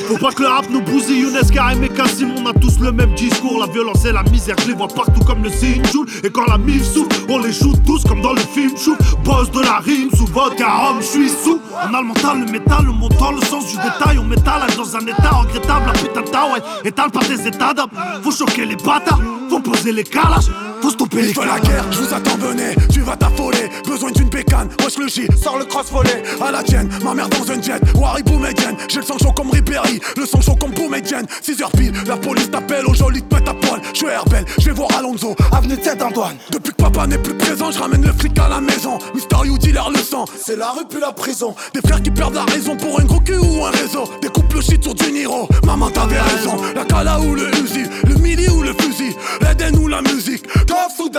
Speaker 10: Faut pas que le rap nous bousille. Younes, Karim et Kassim, on a tous le même discours. La violence et la misère, je les vois partout comme le Sinjoul. Et quand la mif souffle, on les shoot tous comme dans le film Chou. Boss de la rime, sous vodka, homme, je suis sous. On a le mental, le métal, le montant, le sens du détail. On métalage dans un état regrettable. La putain de ouais, étale par des états d'âme. Faut choquer les bâtards, faut poser les calages. Faut stopper les
Speaker 11: la guerre, je vous attends, venez, tu vas t'affoler. Besoin d'une pécane, wesh le J, sors le cross volet. À la tienne, ma mère dans un jet, Wari Boumedienne. J'ai le sang chaud comme Ribéry, le sang chaud comme Boumedienne. 6h pile, la police t'appelle, au joli te à poil. Je suis Herbel, je vais voir Alonso, avenue de Saint-Antoine. Depuis que papa n'est plus présent, je ramène le flic à la maison. Mister You dealer le sang, c'est la rue puis la prison. Des frères qui perdent la raison pour un gros cul ou un réseau. Des couples shit sur du Niro, maman t'avais raison. La cala ou le Uzi, le mili ou le fusil, l'Eden ou la musique. Ou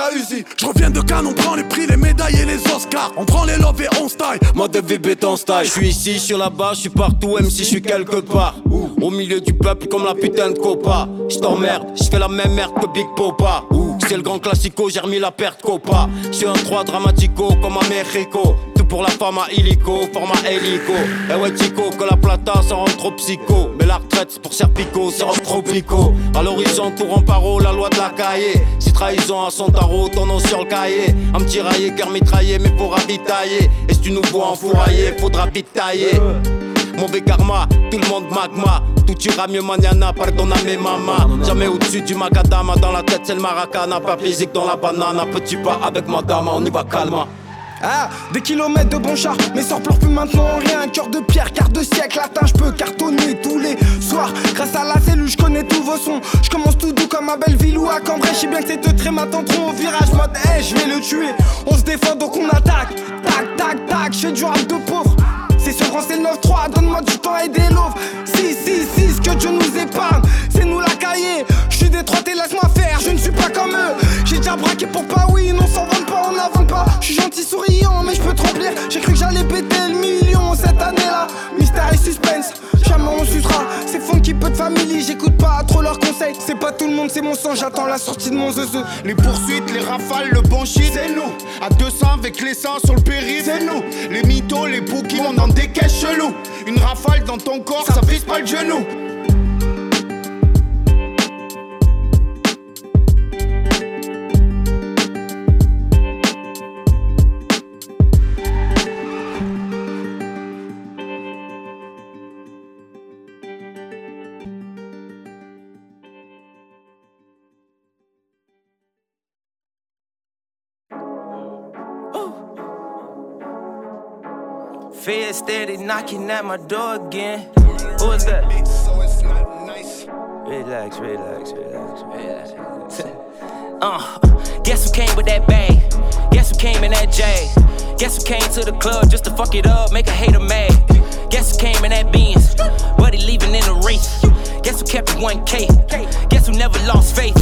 Speaker 11: je reviens de Cannes, on prend les prix, les médailles et les Oscars. On prend les love et on style.
Speaker 12: Mode de vie béton style. Je suis ici, je suis là-bas, je suis partout, même si je suis quelque part. Au milieu du peuple comme la putain de copa. Je t'emmerde, je fais la même merde que Big Popa. C'est le grand classico, j'ai remis la perte copa. Je suis un 3 dramatico comme à Mexico pour la femme à illico, format hélico. Eh ouais, Tico, que la plata, ça rend trop psycho. Mais la retraite, c'est pour Serpico, c'est trop pico. À l'horizon, tout en paro, la loi de la cahier. Si trahison à son tarot, ton nom sur le cahier. Un petit raillé, cœur mitraillé, mais pour ravitailler. Et si tu nous vois enfourailler, faudra vite tailler. Mauvais karma, tout le monde magma. Tout ira mieux manana, mes mama. Jamais au-dessus du macadama, dans la tête c'est le maracana. Pas physique dans la banane, petit pas avec madame, on y va calma.
Speaker 13: Ah, des kilomètres de bon char, mais sans pleure plus maintenant rien. Cœur de pierre, quart de siècle, atteint, je peux cartonner tous les soirs. Grâce à la cellule, je connais tous vos sons. Je commence tout doux comme à Belleville ou à Cambrai. Je bien que ces deux traits m'attendront au virage, mode hey, je vais le tuer. On se défend donc on attaque. Tac, tac, tac, je du rap de pauvre. C'est ce grand, c'est 9-3, donne-moi du temps et des loaves. 6, 6, 6, que Dieu nous épargne. C'est nous la cahier. Je suis détroité, laisse-moi faire, je ne suis pas comme eux. J'ai déjà braqué pour pas oui, non s'en vend pas, on n'avance pas. Je suis gentil, souriant, mais je peux te remplir. J'ai cru que j'allais péter le million cette année-là. Mystère et suspense, jamais on sucera. C'est qui peu de famille, j'écoute pas trop leurs conseils. C'est pas tout le monde, c'est mon sang, j'attends la sortie de mon zeu.
Speaker 8: Les poursuites, les rafales, le bon shit, c'est nous. À 200 avec les l'essence sur le périph', c'est nous. Les mythos, les bookies, on en décaisse chelou. Une rafale dans ton corps, ça vise pas le genou.
Speaker 14: Fed steady knocking at my door again. Who is that? Relax, relax, relax, relax. <laughs> uh, guess who came with that bag? Guess who came in that J? Guess who came to the club just to fuck it up, make a hater mad? Guess who came in that Benz? But he leaving in the race. Guess who kept it 1K? Guess who never lost faith?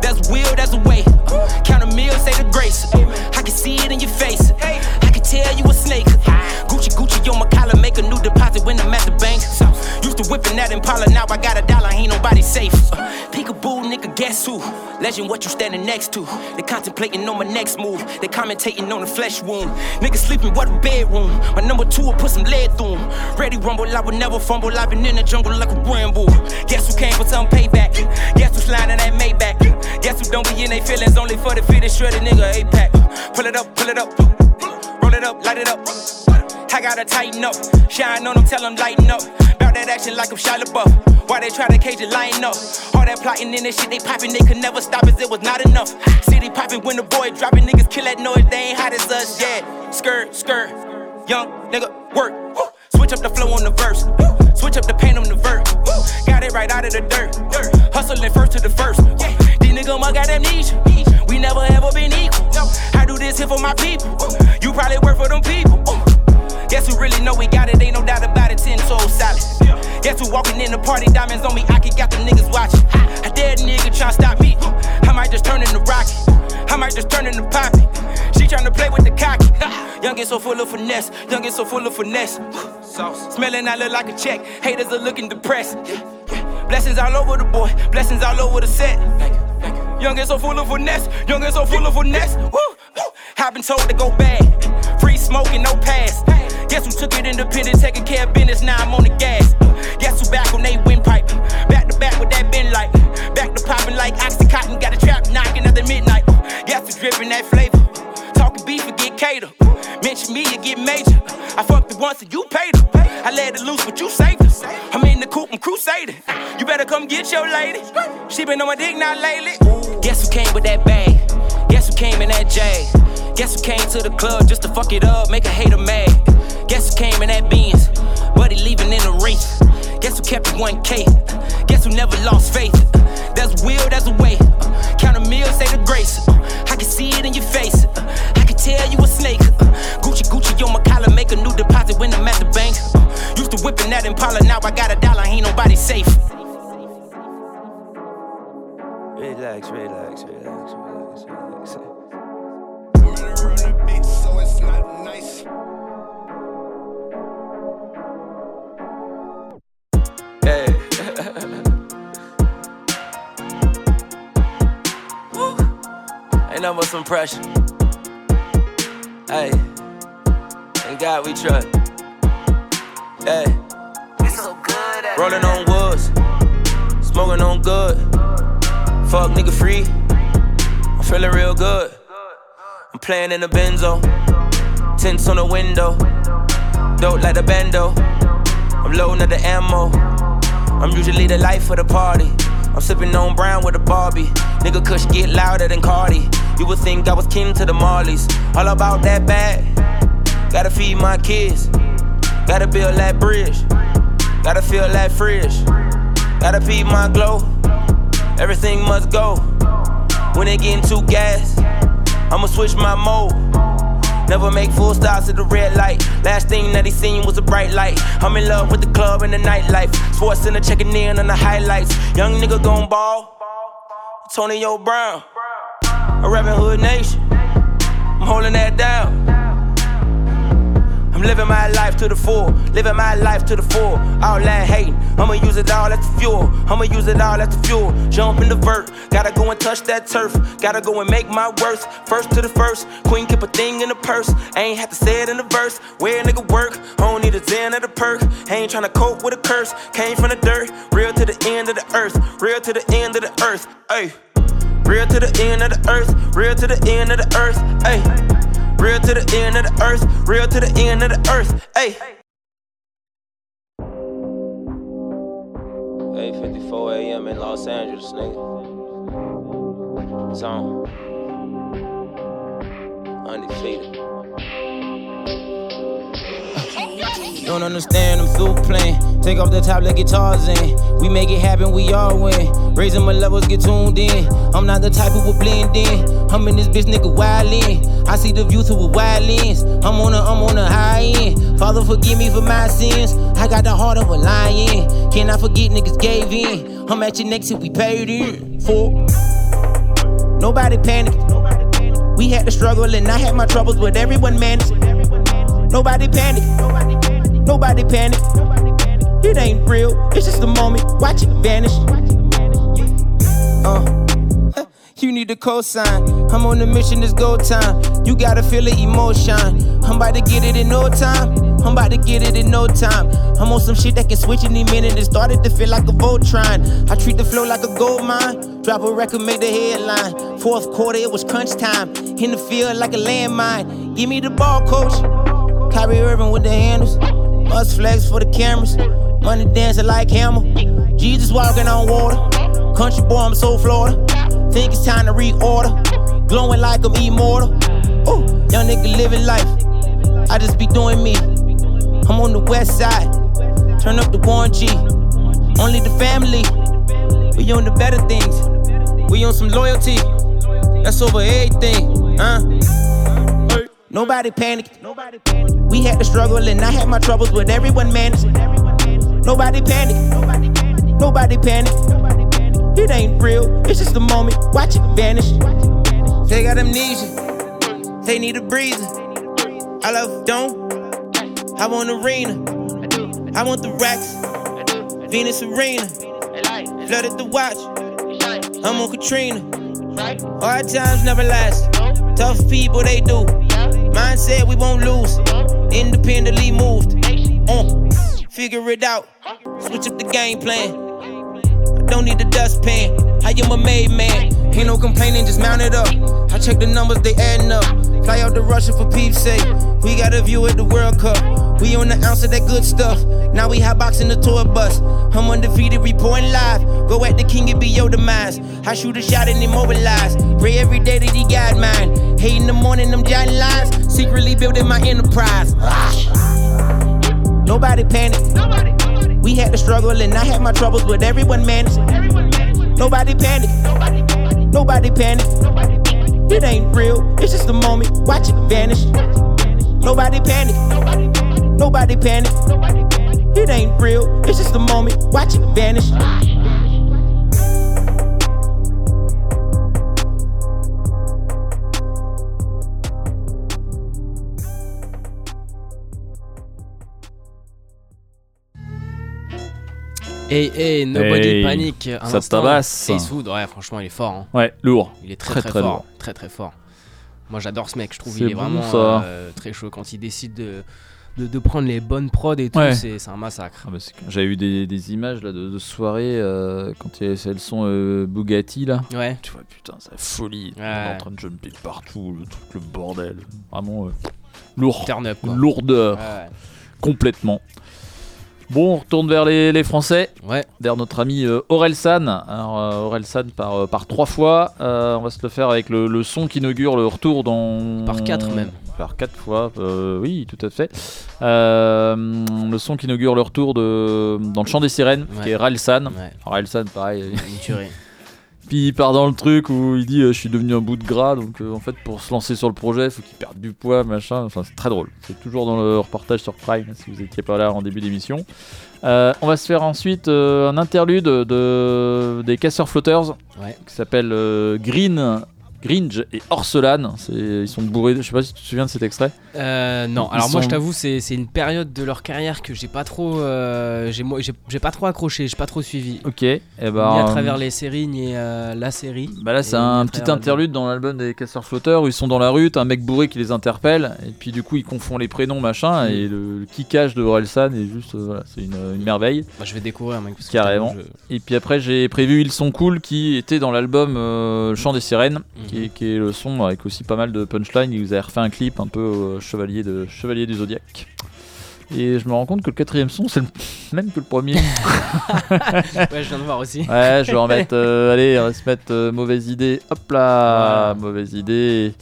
Speaker 14: That's will, that's a way. Count a meal, say the grace. I can see it in your face. Tell you a snake. Gucci, Gucci on my collar, make a new deposit when I'm at the bank. Used to whipping that Impala, now I got a dollar, ain't nobody safe. Peekaboo, nigga guess who? Legend, what you standing next to? They contemplating on my next move. They commentating on the flesh wound. Niggas sleeping, what a bedroom. My number two will put some lead through 'em. Ready rumble, I would never fumble. I've been in the jungle like a bramble. Guess who came for some payback? Guess who's sliding that Maybach? Guess who don't be in they feelings only for the fit and shredded nigga A-Pack. Pull it up, pull it up. Roll it up, light it up. I gotta tighten up. Shine on them, tell them lighten up. Bout that action like I'm Shia LaBeouf. Why they try to cage it, line up? All that plotting in this shit they popping, they could never stop us, it was not enough. City popping when the boy dropping, niggas kill that noise, they ain't hot as us, yeah. Skirt, skirt, young nigga, work. Switch up the flow on the verse, switch up the paint on the verse. Got it right out of the dirt, hustling first to the first. Niggas must got amnesia, we never ever been equal. I do this here for my people, you probably work for them people. Guess who really know we got it? Ain't no doubt about it. Ten toes solid. Guess who walking in the party? Diamonds on me. I can got the niggas watching. I dare the nigga try stop me. I might just turn into Rocky. I might just turn into Poppy. She tryna play with the cocky. Young and so full of finesse. Young and so full of finesse. Sauce. Smelling, I look like a check. Haters are looking depressed. Blessings all over the boy. Blessings all over the set. Young and so full of finesse. Young and so full of finesse. Woo. I've been told to go bad. Free smoking, no pass. Guess who took it independent, taking care of business, now I'm on the gas. Guess who back on they windpipe? Back to back with that bin light. Back to popping like Oxycontin, got a trap knocking at the midnight. Guess who dripping that flavor? Cater. Mention me, you get major. I fucked it once and you paid her. I let it loose, but you saved us. I'm in the coop, I'm crusading. You better come get your lady. She been on my dick now lately. Guess who came with that bag? Guess who came in that J? Guess who came to the club just to fuck it up, make a hater mad? Guess who came in that Benz, he leaving in a race? Guess who kept it 1K? Guess who never lost faith? That's will, there's a way. Count a meal, say the grace. I can see it in your face. I can tell you a snake. Uh, Gucci, Gucci on my collar, make a new deposit when I'm at the bank. Uh, Used to whipping that Impala, now I got a dollar, ain't nobody safe.
Speaker 15: Relax, relax, relax, relax, relax.
Speaker 5: so it's not nice. <laughs>
Speaker 15: Ain't nothing but some pressure. Hey. Thank God we trust. Hey. Rolling on woods. Smoking on good. Fuck nigga free. I'm feeling real good. I'm playing in the benzo. Tints on the window. Dope like the bando. I'm loading up the ammo. I'm usually the life of the party. I'm sipping on brown with a Barbie. Nigga Kush get louder than Cardi. You would think I was kin to the Marleys. All about that bag. Gotta feed my kids. Gotta build that bridge. Gotta feel that fridge. Gotta feed my glow. Everything must go. When it getting too gas, I'ma switch my mode. Never make full stops at the red light. Last thing that he seen was a bright light. I'm in love with the club and the nightlife. Sports center checking in on the highlights. Young nigga gon' ball. Antonio Brown. A rapping Hood Nation. I'm holding that down. I'm living my life to the full, living my life to the full. All that hating, I'ma use it all as the fuel. I'ma use it all as the fuel. Jump in the vert, gotta go and touch that turf. Gotta go and make my worth. First to the first, queen keep a thing in the purse. I ain't have to say it in the verse. Where a nigga work, I don't need a zen or the perk. Ain't tryna cope with a curse. Came from the dirt, real to the end of the earth, real to the end of the earth. Ayy. Real to the end of the earth, real to the end of the earth, ayy. Real to the end of the earth, real to the end of the earth, ayy. 8:54 a.m. in Los Angeles, nigga. Zone. Undefeated.
Speaker 16: Don't understand, I'm through playing. Take off the top, let guitars in. We make it happen, we all win. Raising my levels, get tuned in. I'm not the type who will blend in. I'm in this bitch, nigga, wild in. I see the view through a wide lens. I'm on a, I'm on a high end. Father, forgive me for my sins. I got the heart of a lion. Can I forget niggas gave in? I'm at your next if we paid in. For nobody panic. We had to struggle and I had my troubles, but everyone managed. Nobody panic. Nobody panic. It ain't real, it's just a moment. Watch it vanish. Uh. You need a cosign. I'm on a mission, it's go time. You gotta feel the emotion. I'm about to get it in no time. I'm about to get it in no time. I'm on some shit that can switch any minute. It started to feel like a Voltron. I treat the flow like a gold mine. Drop a record, make the headline. Fourth quarter, it was crunch time. In the field like a landmine. Give me the ball, coach. Kyrie Irving with the handles. Must flex for the cameras. Money dancing like Hammer. Jesus walking on water. Country boy, I'm so Florida. Think it's time to reorder. Glowing like I'm immortal. Ooh, young nigga living life. I just be doing me. I'm on the west side. Turn up the Warren G. Only the family. We on the better things. We on some loyalty. That's over everything. Uh. Nobody panicked. Nobody panicked. We had to struggle and I had my troubles, but everyone managed. Nobody panicked. Nobody panicked. It ain't real, it's just a moment. Watch it vanish. They got amnesia. They need a breather. I love dome. I want arena. I want the racks. Venus Arena. Flooded the watch. I'm on Katrina. Hard times never last. Tough people, they do. Mindset, we won't lose. Independently moved. Uh, figure it out. Switch up the game plan. Don't need the dustpan. I am a made man. Ain't no complaining, just mount it up. I check the numbers, they adding up. Fly out to Russia for peeps' sake. We got a view at the World Cup. We on the ounce of that good stuff. Now we hot boxing the tour bus. I'm undefeated, reporting live. Go at the king, it be your demise. I shoot a shot and immobilize. Pray every day that he guide mine. Hate in the morning, them giant lies. Secretly building my enterprise. Nobody panicked. We had the struggle and I had my troubles, but everyone managed. Nobody panicked. Nobody panicked. It ain't real, it's just a moment. Watch it vanish. Nobody panicked. Nobody panicked. It ain't real, it's just a moment. Watch it vanish.
Speaker 1: Hey, hey, Nobody
Speaker 2: Hey,
Speaker 1: Panic. un
Speaker 2: ça
Speaker 1: instant.
Speaker 2: tabasse.
Speaker 1: Ace ouais, franchement, il est fort. hein.
Speaker 2: Ouais, lourd.
Speaker 1: Il est très
Speaker 2: Très,
Speaker 1: très,
Speaker 2: très
Speaker 1: fort.
Speaker 2: lourd.
Speaker 1: Très très fort. Moi j'adore ce mec, je trouve
Speaker 2: C'est
Speaker 1: il est
Speaker 2: bon,
Speaker 1: vraiment
Speaker 2: ça.
Speaker 1: euh, très chaud quand il décide de, de, de prendre les bonnes prods et tout,
Speaker 2: Ouais.
Speaker 1: c'est un massacre.
Speaker 2: Ah bah, J'avais eu des, des images là, de, de soirée euh, quand il y avait celles sont euh, Bugatti là.
Speaker 1: Ouais.
Speaker 2: Tu vois, putain, c'est la folie.
Speaker 1: Ouais.
Speaker 2: On est en train de jumper partout, le truc, le bordel. Vraiment euh, lourd.
Speaker 1: Turn up, quoi.
Speaker 2: Lourdeur.
Speaker 1: Ouais.
Speaker 2: Complètement. Bon, on retourne vers les, les Français.
Speaker 1: Ouais.
Speaker 2: Vers notre ami euh, Orelsan. Alors, euh, Orelsan par, euh, par trois fois. Euh, on va se le faire avec le, le son qui inaugure le retour dans.
Speaker 1: Par quatre même.
Speaker 2: Par quatre fois, oui, tout à fait. Le son qui inaugure le retour de, dans le chant des sirènes,
Speaker 1: Ouais.
Speaker 2: qui est Ralsan.
Speaker 1: Ouais.
Speaker 2: Ralsan, pareil.
Speaker 1: Une tuerie. <laughs>
Speaker 2: Puis il part dans le truc où il dit euh, je suis devenu un bout de gras donc euh, en fait pour se lancer sur le projet il faut qu'il perde du poids machin. Enfin c'est très drôle. C'est toujours dans le reportage sur Prime si vous étiez pas là en début d'émission. Euh, on va se faire ensuite un interlude de, des casseurs flotters
Speaker 1: Ouais.
Speaker 2: qui s'appelle Green Gringe et Orselane C'est- ils sont bourrés de- je sais pas si tu te souviens de cet extrait
Speaker 1: Euh, non,
Speaker 2: Ils
Speaker 1: alors moi je t'avoue, c'est une période de leur carrière que j'ai pas trop, euh, j'ai pas trop accroché, j'ai pas trop suivi.
Speaker 2: ok et ben
Speaker 1: ni à travers les séries, ni euh, la série.
Speaker 2: Bah là, c'est un petit interlude dans l'album des Casseurs Flotteurs où ils sont dans la rue, t'as un mec bourré qui les interpelle, et puis du coup, ils confondent les prénoms, machin,
Speaker 1: Mm.
Speaker 2: et le, le kickage de Orelsan est juste, voilà, c'est une, une merveille.
Speaker 1: Bah, je vais découvrir, mec. parce que
Speaker 2: Carrément.
Speaker 1: je t'avoue,
Speaker 2: Et puis après, j'ai prévu Ils sont cool qui était dans l'album Chant des Sirènes, qui, est, qui est le son avec aussi pas mal de punchlines. Ils vous avez refait un clip un peu euh, chevalier, de, chevalier du Zodiac. Et je me rends compte que le quatrième son, c'est le <laughs> même que le premier. <laughs>
Speaker 1: ouais, je viens de voir aussi.
Speaker 2: Ouais, je vais en mettre. euh, allez, on va se mettre euh, mauvaise idée. Hop là, mauvaise idée.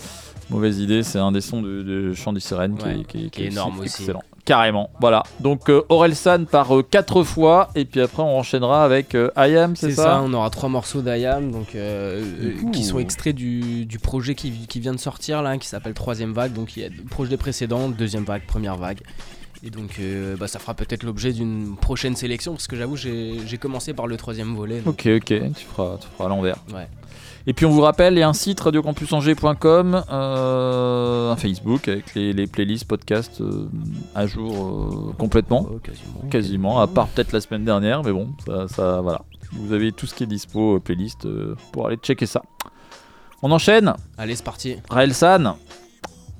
Speaker 2: Mauvaise idée, c'est un des sons de, de Chant des Sirènes qui,
Speaker 1: Ouais,
Speaker 2: est, qui est-
Speaker 1: qui est énorme aussi.
Speaker 2: Excellent. Carrément. Voilà. Donc euh, Orelsan par 4 fois. Et puis après, on enchaînera avec euh, I Am, c'est
Speaker 1: C'est
Speaker 2: ça,
Speaker 1: ça, on aura trois morceaux d'Ayam donc, euh, euh, qui sont extraits du, du projet qui, qui vient de sortir là, qui s'appelle Troisième Vague. Donc il y a le projet précédent, deuxième vague, première vague. Et donc euh, bah, ça fera peut-être l'objet d'une prochaine sélection parce que j'avoue j'ai j'ai commencé par le troisième volet. donc-
Speaker 2: Ok, ok, tu feras, tu feras à l'envers.
Speaker 1: Ouais.
Speaker 2: Et puis on vous rappelle, il y a un site radiocampusangers.com, euh, un Facebook avec les, les playlists, podcasts euh, à jour euh, complètement.
Speaker 1: quasiment.
Speaker 2: Quasiment, à part peut-être la semaine dernière, mais bon, ça, ça voilà. Vous avez tout ce qui est dispo, playlist, pour aller checker ça. On enchaîne
Speaker 1: Allez, c'est parti.
Speaker 2: Raelsan.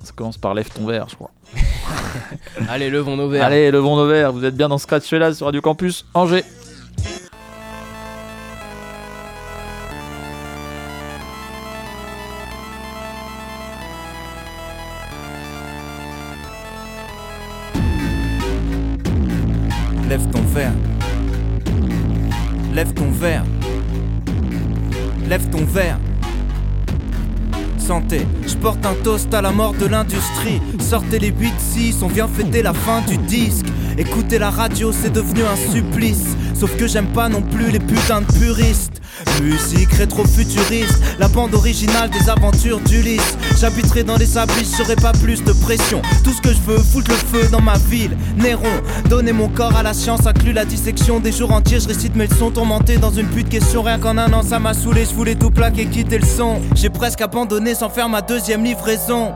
Speaker 2: Ça commence par lève ton verre, je crois. <laughs>
Speaker 1: Allez, levons nos verres.
Speaker 2: Allez, levons nos verres. Vous êtes bien dans Scratch là sur Radio Campus Angers.
Speaker 4: Lève ton verre. Lève ton verre. Santé, je porte un toast à la mort de l'industrie. Sortez les 8-6, on vient fêter la fin du disque. Écoutez la radio, c'est devenu un supplice. Sauf que j'aime pas non plus les putains de puristes. Musique rétro-futuriste, la bande originale des aventures d'Ulysse. J'habiterai dans les abris, j'aurai pas plus de pression. Tout ce que je veux, foutre le feu dans ma ville. Néron, donner mon corps à la science, inclut la dissection des jours entiers. Je récite mes leçons tourmenté dans une pute question. Rien qu'en un an, ça m'a saoulé, je voulais tout plaquer, quitter le son. J'ai presque abandonné sans faire ma deuxième livraison.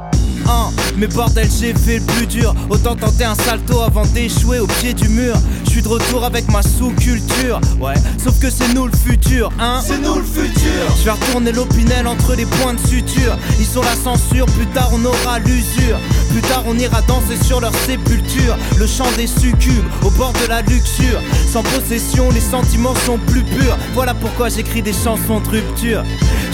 Speaker 4: Hein, mais bordel, j'ai fait le plus dur. Autant tenter un salto avant d'échouer au pied du mur. Je suis de retour avec ma sous-culture. Ouais, sauf que c'est nous le futur, hein.
Speaker 17: C'est nous le futur.
Speaker 4: Je vais retourner l'opinel entre les points de suture. Ils sont la censure, plus tard on aura l'usure. Plus tard on ira danser sur leur sépulture. Le chant des succubes au bord de la luxure. Sans possession, les sentiments sont plus purs. Voilà pourquoi j'écris des chansons de rupture.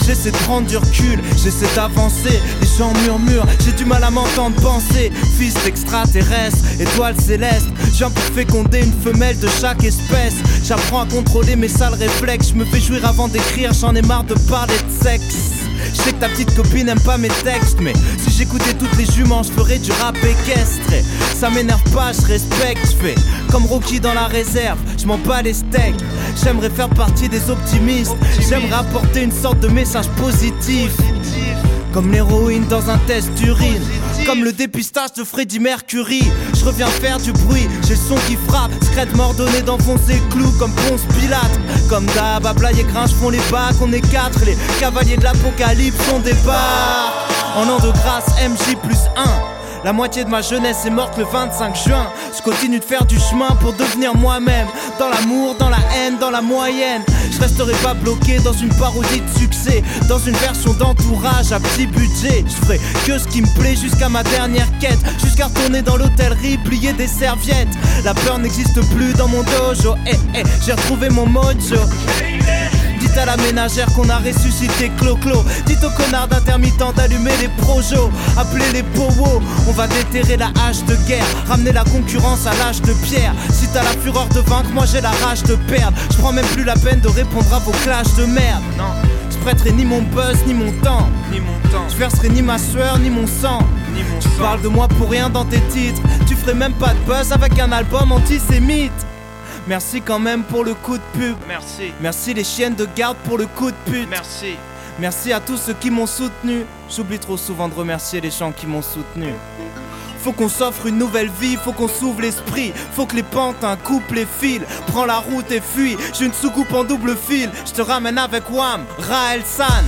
Speaker 4: J'essaie de prendre du recul, j'essaie d'avancer. Les gens murmurent, j'ai du mal à m'entendre penser. Fils d'extraterrestre, étoile céleste. Je viens pour féconder une femelle de chaque espèce. J'apprends à contrôler mes sales réflexes. Je me fais jouir avant d'écrire, j'en ai marre de parler de sexe. Je sais que ta petite copine aime pas mes textes, mais si j'écoutais toutes les juments, je ferais du rap équestre. Et ça m'énerve pas, je respecte, je fais comme Rocky dans la réserve, je m'en bats les steaks. J'aimerais faire partie des optimistes, j'aimerais apporter une sorte de message positif. Comme l'héroïne dans un test d'urine. Comme le dépistage de Freddie Mercury. Je reviens faire du bruit, j'ai le son qui frappe. Scred m'ordonné d'enfoncer clou comme Ponce Pilate. Comme d'hab, Ablaye et Gringe font les bacs. On est quatre, les cavaliers de l'apocalypse sont départ. En an de grâce, MJ plus 1. La moitié de ma jeunesse est morte le 25 juin. Je continue de faire du chemin pour devenir moi-même. Dans l'amour, dans la haine, dans la moyenne. Je resterai pas bloqué dans une parodie de succès. Dans une version d'entourage à petit budget. Je ferai que ce qui me plaît jusqu'à ma dernière quête. Jusqu'à retourner dans l'hôtellerie, plier des serviettes. La peur n'existe plus dans mon dojo. Eh, eh, j'ai retrouvé mon mojo. Dites à la ménagère qu'on a ressuscité Clo-Clo. Dites aux connards d'intermittents d'allumer les projos. Appelez les powos. On va déterrer la hache de guerre. Ramener la concurrence à l'âge de pierre. Si t'as la fureur de vaincre, moi j'ai la rage de perdre. Je prends même plus la peine de répondre à vos clashs de merde. Non. Je prêterai ni mon buzz, ni mon temps. Ni mon temps. Je verserai ni ma sueur, ni mon sang. Ni mon tu parles de moi pour rien dans tes titres. Tu ferais même pas de buzz avec un album antisémite. Merci quand même pour le coup de pub.
Speaker 18: Merci.
Speaker 4: Merci les chiennes de garde pour le coup de pute.
Speaker 18: Merci.
Speaker 4: Merci à tous ceux qui m'ont soutenu. J'oublie trop souvent de remercier les gens qui m'ont soutenu. Faut qu'on s'offre une nouvelle vie, faut qu'on s'ouvre l'esprit. Faut que les pantins coupent les fils. Prends la route et fuis. J'ai une soucoupe en double fil. Je te ramène avec Wam, Raël San.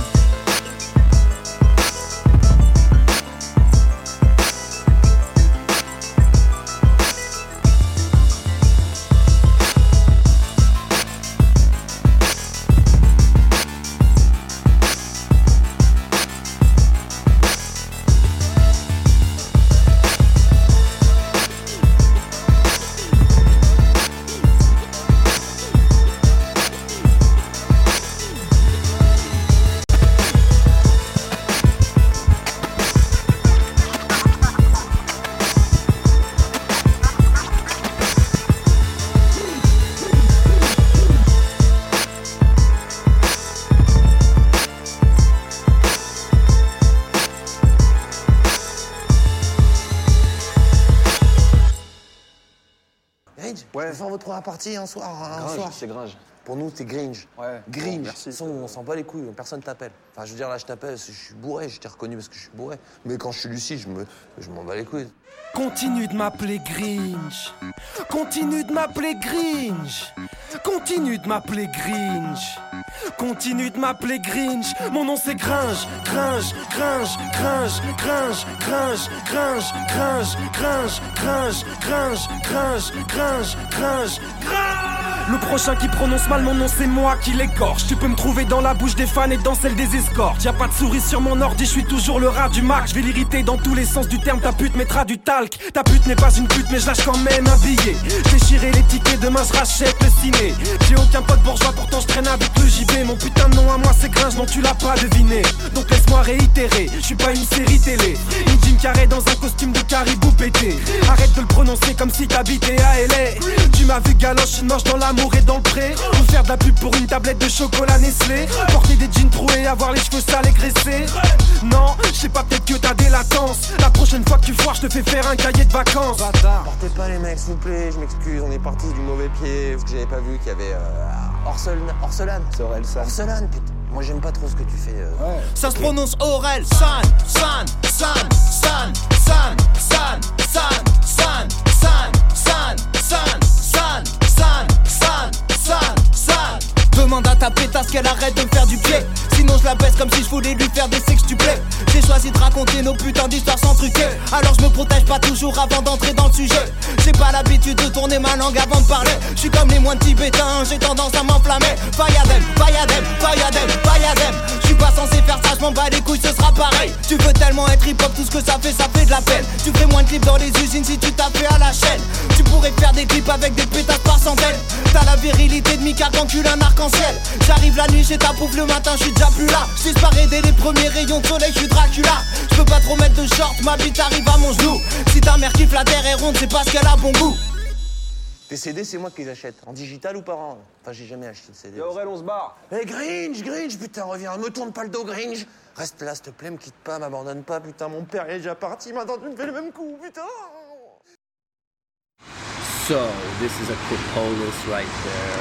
Speaker 19: Faire votre première partie un soir. Un
Speaker 20: Gringe,
Speaker 19: soir.
Speaker 20: c'est Gringe.
Speaker 19: Pour nous, c'est Gringe.
Speaker 20: Ouais.
Speaker 19: Gringe.
Speaker 20: Bon, merci.
Speaker 19: Façon, on s'en bat les couilles, personne t'appelle. Enfin, je veux dire, là, je t'appelle parce que je suis bourré, je t'ai reconnu parce que je suis bourré. Mais quand je suis lucide, je me, je m'en bats les couilles.
Speaker 4: Continue de m'appeler Grinch. Continue de m'appeler Grinch. Continue de m'appeler Grinch. Continue de m'appeler Grinch. Mon nom c'est Gringe. Gringe, Gringe, Gringe, Gringe, Gringe, Gringe, Gringe, Gringe, Gringe, Gringe, Gringe, Gringe, Gringe, Gringe.
Speaker 21: Le prochain qui prononce mal mon nom, c'est moi qui l'égorge. Tu peux me trouver dans la bouche des fans et dans celle des escortes. Y'a pas de souris sur mon ordi, je suis toujours le rat du Mac. Je vais l'irriter dans tous les sens du terme. Ta pute mettra du talc. Ta pute n'est pas une pute, mais je lâche quand même un billet. Déchirer les tickets, demain je rachète le ciné. J'ai aucun pote bourgeois, pourtant je traîne avec le JB. Mon putain de nom à moi, c'est Gringe, non tu l'as pas deviné. Donc laisse-moi réitérer, je suis pas une série télé. Une jean carré dans un costume de caribou pété. Arrête de le prononcer comme si t'habitais à LA. Tu m'as vu galoche, une dans l'amour et dans le pré. Ou faire de la pub pour une tablette de chocolat Nestlé. Porter des jeans troués, avoir les cheveux sales et graissés. Non, je sais pas, peut-être que t'as des latences. La prochaine fois que tu foires, je te fais faire un cahier de vacances.
Speaker 19: Portez pas les mecs, s'il vous plaît, je m'excuse, on est parti du mauvais pied, parce que j'avais pas vu qu'il y avait euh, Orselan- Orselan. Orselan, putain. Moi j'aime pas trop ce que tu fais. euh.
Speaker 4: Ça se prononce Aurel, San, San, San, San, San, San, San, San, San, San, San, San, San, San, San, San. Demande à ta pétasse qu'elle arrête de me faire du pied. Sinon je la baisse comme si je voulais lui faire des sextuplés. J'ai choisi de raconter nos putains d'histoires sans truquer. Alors je me protège pas toujours avant d'entrer dans le sujet. J'ai pas l'habitude de tourner ma langue avant de parler. Je suis comme les moines tibétains, j'ai tendance à m'enflammer. Fayadem, Fayadem, Fayadem, Fayadem. Je suis pas censé faire ça, je m'en bats les couilles, ce sera pareil. Tu veux tellement être hip hop, tout ce que ça fait, ça fait de la peine. Tu fais moins de clips dans les usines si tu tapais à la chaîne. Tu pourrais faire des clips avec des pétasses par centaines. T'as la virilité de Mika quand un arc-en-ciel. J'arrive la nuit, j'ai ta pouffe le matin, je suis déjà plus là. Je disparais dès les premiers rayons de soleil, je suis Dracula. Je peux pas trop mettre de short, ma bite arrive à mon genou. Si ta mère kiffe la terre est ronde, c'est parce qu'elle a bon goût.
Speaker 19: Tes CD, c'est moi qui les achète. En digital ou par an Enfin, j'ai jamais acheté de CD.
Speaker 22: Aurel, on se barre.
Speaker 19: Eh, Gringe, Gringe, putain, reviens, me tourne pas le dos, Gringe. Reste là, s'il te plaît, me quitte pas, m'abandonne pas, putain, mon père il est déjà parti, maintenant tu me fais le même coup, putain.
Speaker 20: So, this is a Copolis right there.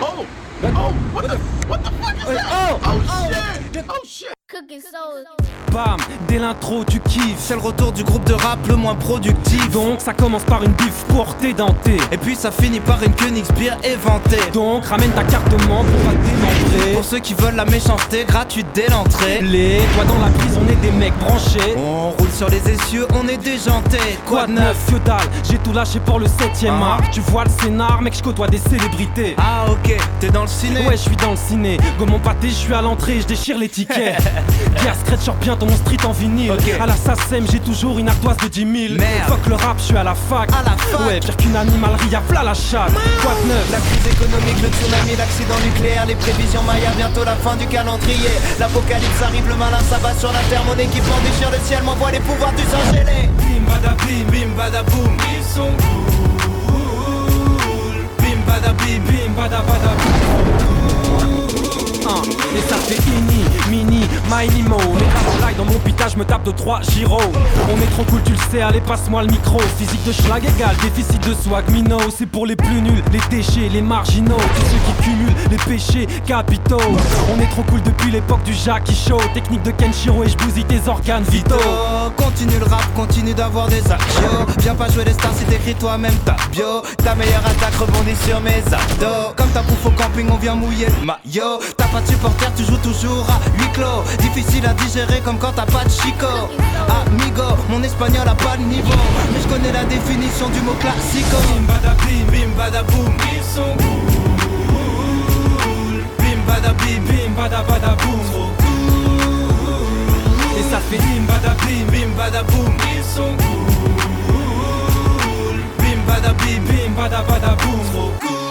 Speaker 23: Oh! Oh! What the, what the fuck is that?
Speaker 20: Oh!
Speaker 23: shit! Oh shit!
Speaker 24: Cooking soul.
Speaker 21: Bam, dès l'intro tu kiffes. C'est le retour du groupe de rap le moins productif. Donc ça commence par une bif portée dentée Et puis ça finit par une Königsbier éventée. Donc ramène ta carte de membre, on va démembrer Pour ceux qui veulent la méchanceté, gratuite dès l'entrée. Les doigts dans la prise, on est des mecs branchés. On roule sur les essieux, on est déjantés. Quoi de neuf, que dalle, j'ai tout lâché pour le 7ème art. Tu vois le scénar, mec, je côtoie des célébrités. Ah ok, t'es dans le ciné. Ouais, je suis dans le ciné. Go mon pâté, je suis à l'entrée, je déchire les tickets. <laughs> Pierre Scratch sort bientôt mon street en vinyle. À la SACEM j'ai toujours une ardoise de 10 000 Fuck le rap, je suis à la fac. Ouais, pire qu'une animalerie, y'a plat la chatte. Quoi de neuf?
Speaker 4: La crise économique, le tsunami, l'accident nucléaire, les prévisions Maya, bientôt la fin du calendrier. L'apocalypse arrive, le malin s'abat sur la terre, mon équipement déchire le ciel, m'envoie les pouvoirs du sang gelé.
Speaker 21: Bim bada bim, bim bada ils sont bada bim, bim bada bada boum Hein, Et ça fait ini, mini, my limo gars dans mon pita, je me tape de 3 gyros On est trop cool, tu le sais, allez passe-moi le micro Physique de schlag égale, déficit de swag Mino, c'est pour les plus nuls, les déchets, les marginaux Tous ceux qui cumulent les péchés capitaux On est trop cool depuis l'époque du Jackie Show Technique de Kenshiro et je bousille tes organes vitaux
Speaker 4: continue le rap, continue d'avoir des agios. Viens pas jouer les stars si t'écris toi-même ta bio. Ta meilleure attaque rebondit sur mes abdos. Comme ta pouffe au camping, on vient mouiller le maillot. T'as pas de supporter, tu joues toujours à huis clos. Difficile à digérer comme quand t'as pas de chico. Amigo, mon espagnol a pas de niveau. Mais je connais la définition du mot classico.
Speaker 21: Bim bada bim, bim bada boum, ils sont cool. Bim bada bim, bim bada bada cool. Et ça fait bim bada bim, bim bada boum, ils sont cool. Bim bada bim, bim bada bada cool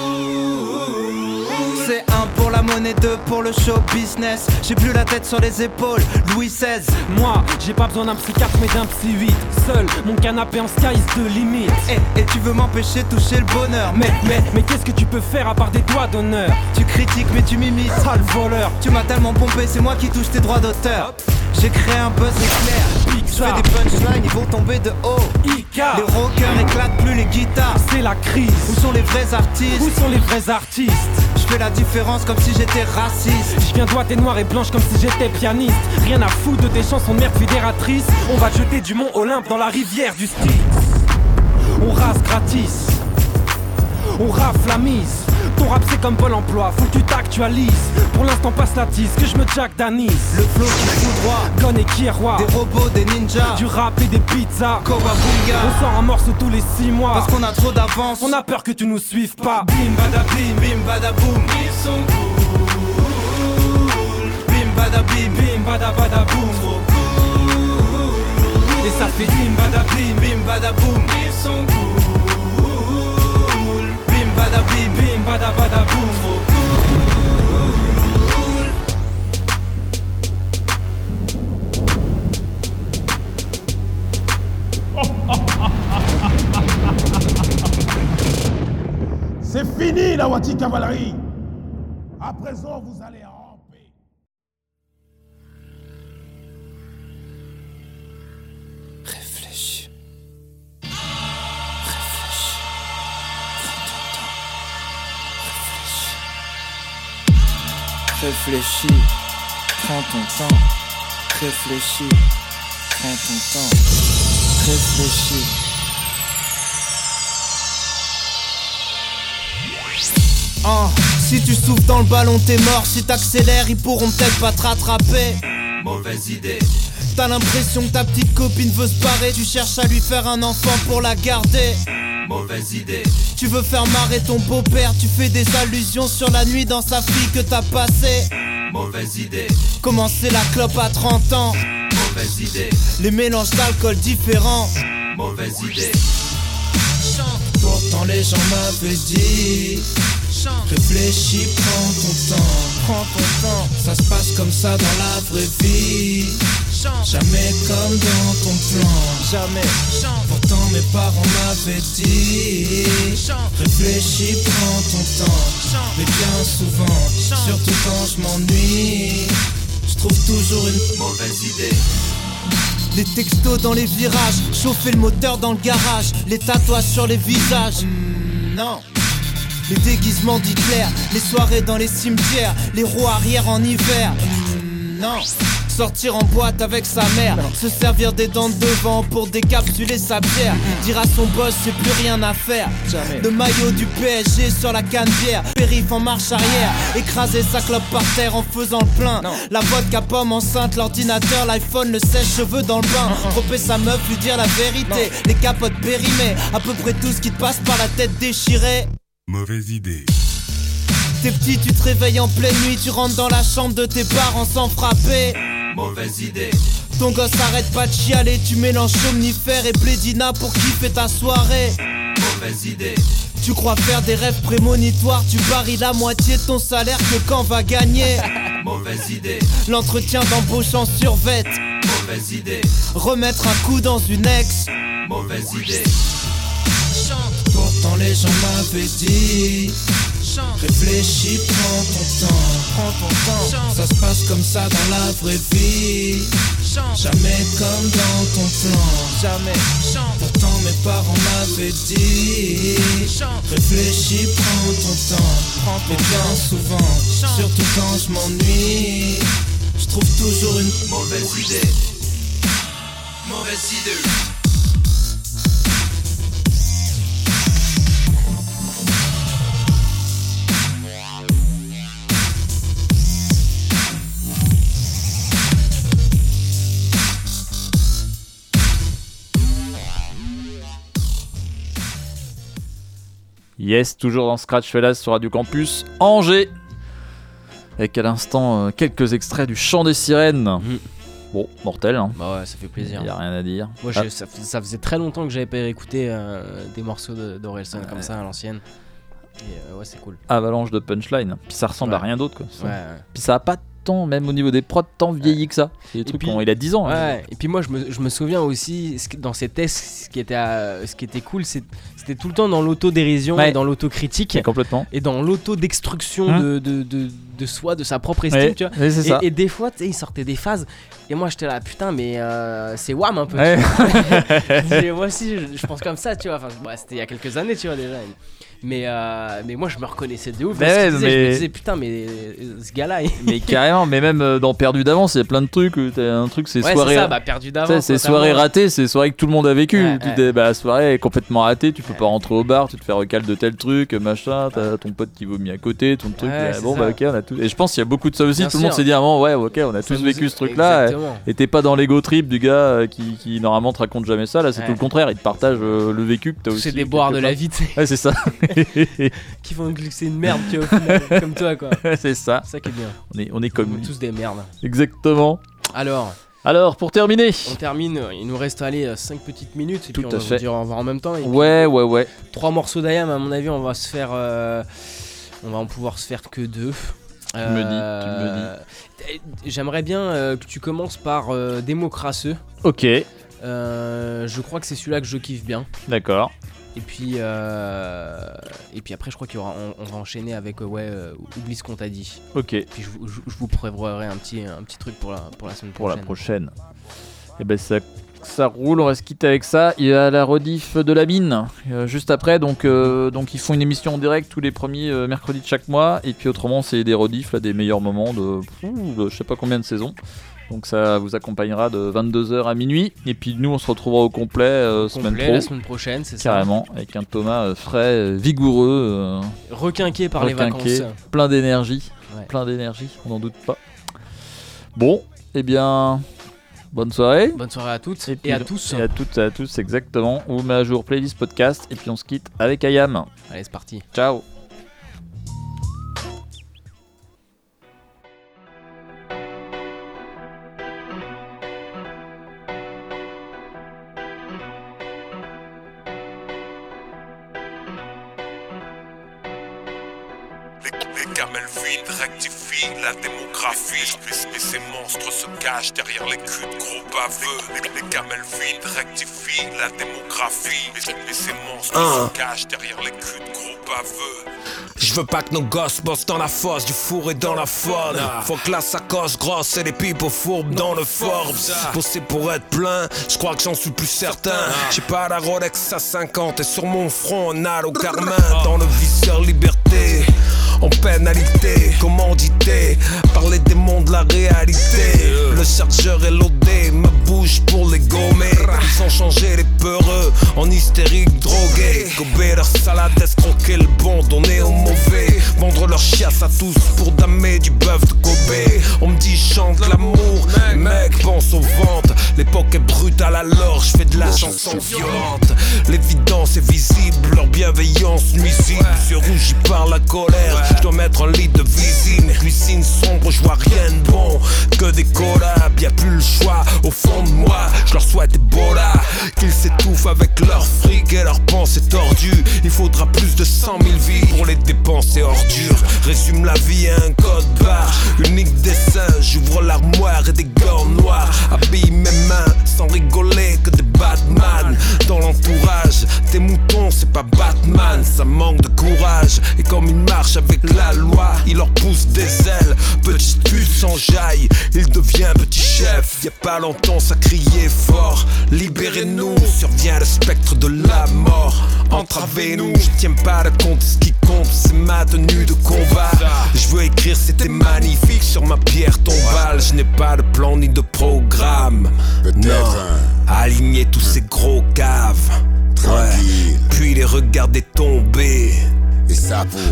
Speaker 4: C'est un pour la monnaie, deux pour le show business. J'ai plus la tête sur les épaules, Louis XVI.
Speaker 21: Moi, j'ai pas besoin d'un psychiatre mais d'un psy 8 Seul, mon canapé en sky de limite
Speaker 4: Et, et tu veux m'empêcher de toucher le bonheur.
Speaker 21: Mais, mais, mais qu'est-ce que tu peux faire à part des doigts d'honneur?
Speaker 4: Tu critiques mais tu m'imites.
Speaker 21: Sale voleur
Speaker 4: Tu m'as tellement pompé, c'est moi qui touche tes droits d'auteur. J'ai créé un buzz éclair. Je fais des punchlines, ils vont tomber de haut.
Speaker 21: Ika
Speaker 4: Les rockers éclatent plus les guitares.
Speaker 21: C'est la crise
Speaker 4: Où sont les vrais artistes?
Speaker 21: Où sont les vrais artistes?
Speaker 4: Je fais la différence comme si j'étais raciste.
Speaker 21: Je viens droite et noire et blanche comme si j'étais pianiste. Rien à foutre de tes chansons de merde fédératrice. On va te jeter du mont Olympe dans la rivière du style On rase gratis. On rafle la mise ton rap c'est comme Pôle emploi, faut que tu t'actualises Pour l'instant passe la tisse, que je me jack d'anis
Speaker 4: Le flow qui fout droit
Speaker 21: Akon et qui est roi
Speaker 4: Des robots, des ninjas,
Speaker 21: Du rap et des pizzas
Speaker 4: Kowabunga.
Speaker 21: On sort un morceau tous les 6 mois
Speaker 4: Parce qu'on a trop d'avance.
Speaker 21: On a peur que tu nous suives pas
Speaker 4: Bim bada bim, bim bada boum. Ils sont cool. Bim bada bim,
Speaker 21: Bim bada bada boum
Speaker 4: trop cool.
Speaker 21: Et ça fait bim bada bim
Speaker 4: Bim bada boum. Ils sont cool.
Speaker 20: C'est fini la Wati cavalerie. À présent, vous allez
Speaker 6: Réfléchis. Prends ton temps. Réfléchis. Prends ton temps. Réfléchis.
Speaker 4: Ah, si tu souffles dans le ballon, t'es mort. Si t'accélères, ils pourront peut-être pas te rattraper.
Speaker 6: Mauvaise idée.
Speaker 4: T'as l'impression que ta petite copine veut se barrer. Tu cherches à lui faire un enfant pour la garder.
Speaker 6: Mauvaise idée.
Speaker 4: Tu veux faire marrer ton beau-père. Tu fais des allusions sur la nuit dans sa fille que t'as passée.
Speaker 6: Mauvaise idée.
Speaker 4: Commencer la clope à 30 ans?
Speaker 6: Mauvaise idée.
Speaker 4: Les mélanges d'alcool différents.
Speaker 6: Mauvaise idée. Pourtant les gens m'avaient dit Réfléchis, prends ton temps
Speaker 4: Prends ton temps.
Speaker 6: Ça se passe comme ça dans la vraie vie Jamais comme dans ton plan
Speaker 4: Jamais.
Speaker 6: Pourtant mes parents m'avaient dit Réfléchis, prends ton temps Mais bien souvent, surtout quand je m'ennuie Je trouve toujours une mauvaise idée
Speaker 4: Les textos dans les virages, chauffer le moteur dans le garage, les tatouages sur les visages. Hmm, non. Les déguisements d'Hitler, les soirées dans les cimetières, les roues arrière en hiver. Hmm, non. Sortir en boîte avec sa mère, se servir des dents de devant pour décapsuler sa bière. Dire à son boss, c'est plus rien à faire. Le maillot du PSG sur la canne bière, périph en marche arrière, écraser sa clope par terre en faisant le plein. La vodka pomme enceinte, l'ordinateur, l'iPhone, le sèche-cheveux dans le bain. Tromper sa meuf, lui dire la vérité. Les capotes périmées, à peu près tout ce qui te passe par la tête déchirée.
Speaker 6: Mauvaise idée.
Speaker 4: T'es petit, tu te réveilles en pleine nuit, tu rentres dans la chambre de tes parents sans frapper.
Speaker 6: Mauvaise idée.
Speaker 4: Ton gosse arrête pas de chialer, tu mélanges somnifère et blédina pour kiffer ta soirée.
Speaker 6: Mauvaise idée.
Speaker 4: Tu crois faire des rêves prémonitoires, tu varies la moitié de ton salaire que quand va gagner. <laughs>
Speaker 6: Mauvaise idée.
Speaker 4: L'entretien d'embauche en survette,
Speaker 6: Mauvaise idée.
Speaker 4: remettre un coup dans une ex.
Speaker 6: Mauvaise idée. Pourtant les gens m'avaient dit Réfléchis, prends ton temps.
Speaker 4: Prends ton temps.
Speaker 6: Ça se passe comme ça dans la vraie vie. Jamais comme dans ton plan
Speaker 4: Jamais.
Speaker 6: Pourtant mes parents m'avaient dit. Réfléchis, prends ton temps.
Speaker 4: Prends
Speaker 6: Mais
Speaker 4: ton
Speaker 6: bien
Speaker 4: temps.
Speaker 6: souvent, surtout quand je m'ennuie Je trouve toujours une mauvaise idée. Mauvaise idée
Speaker 2: Yes, toujours dans Scratch Fellas sur Radio Campus Angers. Avec à l'instant euh, quelques extraits du chant des sirènes. Bon, mortel, hein.
Speaker 1: Bah ouais, ça fait plaisir.
Speaker 2: Y a rien à dire.
Speaker 1: Moi,
Speaker 2: Ah,
Speaker 1: ça, fais- ça faisait très longtemps que j'avais pas écouté euh, des morceaux de- d'Orelsan comme ça à l'ancienne. Et euh, ouais, c'est cool.
Speaker 2: avalanche de punchline. Puis ça ressemble à rien d'autre quoi.
Speaker 1: Ouais.
Speaker 2: Puis ça a pas tant, même au niveau des prods, tant vieilli que ça. C'est des
Speaker 1: Et
Speaker 2: trucs
Speaker 1: puis-
Speaker 2: il a 10 ans. hein.
Speaker 1: Et puis moi je me, je me souviens aussi ce que- dans ces tests, ce qui était, euh, ce qui était cool, c'était tout le temps dans l'autodérision
Speaker 2: Ouais.
Speaker 1: et dans l'autocritique.
Speaker 2: Complètement.
Speaker 1: Et dans l'autodestruction
Speaker 2: Hum.
Speaker 1: de, de, de, de soi, de sa propre estime,
Speaker 2: Ouais,
Speaker 1: tu vois. et,
Speaker 2: ça.
Speaker 1: et des fois, tu sais, il sortait des phases. Et moi j'étais là, putain, mais euh, c'est wham un peu.
Speaker 2: Ouais. <laughs>
Speaker 1: moi aussi, je, je pense comme ça, tu vois. Enfin, ouais, c'était il y a quelques années, tu vois déjà. Mais, euh, mais moi je me reconnaissais de ouf.
Speaker 2: Mais
Speaker 1: dans ce qu'il
Speaker 2: ouais.
Speaker 1: Je me disais putain, mais euh, ce gars-là. il-
Speaker 2: Mais <laughs> carrément, mais même euh, dans Perdu d'avance, il y a plein de trucs. t'as un truc, c'est
Speaker 1: Ouais,
Speaker 2: soirée.
Speaker 1: ça, bah, Perdu d'avance,
Speaker 2: C'est soirée ratée, c'est soirée que tout le monde a vécu.
Speaker 1: Ouais,
Speaker 2: tu bah, la soirée est complètement ratée, tu peux pas rentrer au bar, tu te fais recal de tel truc, machin, t'as ton pote qui vomit à côté, ton truc. Bah, bon,
Speaker 1: ça.
Speaker 2: bah, ok, on a tout. Et je pense qu'il y a beaucoup de ça aussi.
Speaker 1: Bien
Speaker 2: tout le monde s'est dit un moment, ouais, ok, on a
Speaker 1: Ça
Speaker 2: tous vécu ce truc-là. Et t'es pas dans l'ego trip du gars euh, qui, qui normalement te raconte jamais ça. Là, c'est tout le contraire. Il te partage le vécu que t'as aussi.
Speaker 1: C'est des boires de la vie.
Speaker 2: Ouais, c'est ça. <laughs> <laughs>
Speaker 1: qui font que c'est une merde, tu vois, au final, <laughs> comme toi, quoi.
Speaker 2: c'est ça.
Speaker 1: C'est ça qui est bien.
Speaker 2: On est, on est comme
Speaker 1: On est tous des merdes.
Speaker 2: Exactement.
Speaker 1: Alors.
Speaker 2: Alors, pour terminer.
Speaker 1: On termine, il nous reste allez 5 petites minutes et
Speaker 2: Tout
Speaker 1: puis on
Speaker 2: à
Speaker 1: va
Speaker 2: fait.
Speaker 1: vous dire au revoir en même temps. et puis,
Speaker 2: Ouais, ouais, ouais.
Speaker 1: Trois morceaux d'Ayam, à mon avis, on va se faire. euh, on va en pouvoir se faire que deux.
Speaker 2: Tu me dis, tu
Speaker 1: me dis. J'aimerais bien euh, que tu commences par euh, Démo Crasseux.
Speaker 2: Ok,
Speaker 1: Euh, je crois que c'est celui-là que je kiffe bien.
Speaker 2: d'accord.
Speaker 1: Et puis, euh, et puis après, je crois qu'on on, on va enchaîner avec euh, ouais, euh, oublie ce qu'on t'a dit.
Speaker 2: Ok.
Speaker 1: Puis je, vous- je- je vous prévoirai un petit, un petit truc pour la, pour la semaine
Speaker 2: Pour la
Speaker 1: prochaine.
Speaker 2: prochaine. Et ben ça, ça roule, on va se quitter avec ça. Il y a la rediff de la mine juste après, donc, donc ils font une émission en direct tous les premiers mercredis de chaque mois. Et puis autrement, c'est des rediffs là, des meilleurs moments de, de je sais pas combien de saisons. Donc ça vous accompagnera de 22h à minuit. Et puis nous, on se retrouvera au complet, euh, semaine
Speaker 1: Complet
Speaker 2: pro.
Speaker 1: la semaine prochaine, c'est ça.
Speaker 2: Carrément, avec un Thomas euh, frais, euh, vigoureux.
Speaker 1: Requinqué par les vacances.
Speaker 2: Plein d'énergie.
Speaker 1: Ouais.
Speaker 2: Plein d'énergie, on n'en doute pas. Bon, eh bien, bonne soirée.
Speaker 1: Bonne soirée à toutes et,
Speaker 2: puis-
Speaker 1: à tous.
Speaker 2: Et à toutes et à tous, exactement. On vous met à jour playlist podcast et puis on se quitte avec Ayam.
Speaker 1: Allez, c'est parti.
Speaker 2: Ciao.
Speaker 25: Cachent derrière les culs de gros baveux. Les, les camels vides rectifient la démographie. Mais ces monstres
Speaker 26: Ah.
Speaker 25: se cachent derrière les culs de gros baveux.
Speaker 26: Je veux pas que nos gosses bossent dans la fosse, du four et dans la faune. Faut que la sacoche grosse et les pipes fourbes dans le Forbes. Bosser pour être plein, je crois que j'en suis plus certain. J'ai pas la Rolex à 50 et sur mon front un halo <laughs> carmin. Dans le visseur liberté. En pénalité, commandité par les démons de la réalité. Le chargeur est ma pour les gommer. Ils ont changé les peureux en hystériques drogués. Gober leur salade, escroquer le bon, donner au mauvais. Vendre leur chiasse à tous pour damer du bœuf de Kobe. On me dit chante l'amour, mec, pense aux ventes. L'époque est brutale alors je fais de la chanson violente. L'évidence est visible, leur bienveillance nuisible. Je rougi par la colère, je dois mettre un lit de visine. Cuisine sombre, je vois rien de bon. Que des collabs, y a plus le choix. Au fond moi, je leur souhaite avec leur et leurs pensées tordues. Il faudra plus de 100 000 vies pour les dépenser ordures. Résume la vie à un code barre. Unique dessin, j'ouvre l'armoire et des gants noirs. Habille mes mains sans rigoler que des Batman. Dans l'entourage, tes moutons, c'est pas Batman. Ça manque de courage. Et comme ils marchent avec la loi, il leur pousse des ailes. Petite pute s'enjaille, il devient petit chef. Y a pas longtemps, ça criait fort. Libérez-nous, survient le spectre de la mort. Entravez-nous, je tiens pas le compte, ce qui compte, c'est ma tenue de combat. Je veux écrire, c'était magnifique sur ma pierre tombale. Je n'ai pas de plan ni de programme. Non, aligner tous ces gros caves. Ouais. Puis les regarder tomber.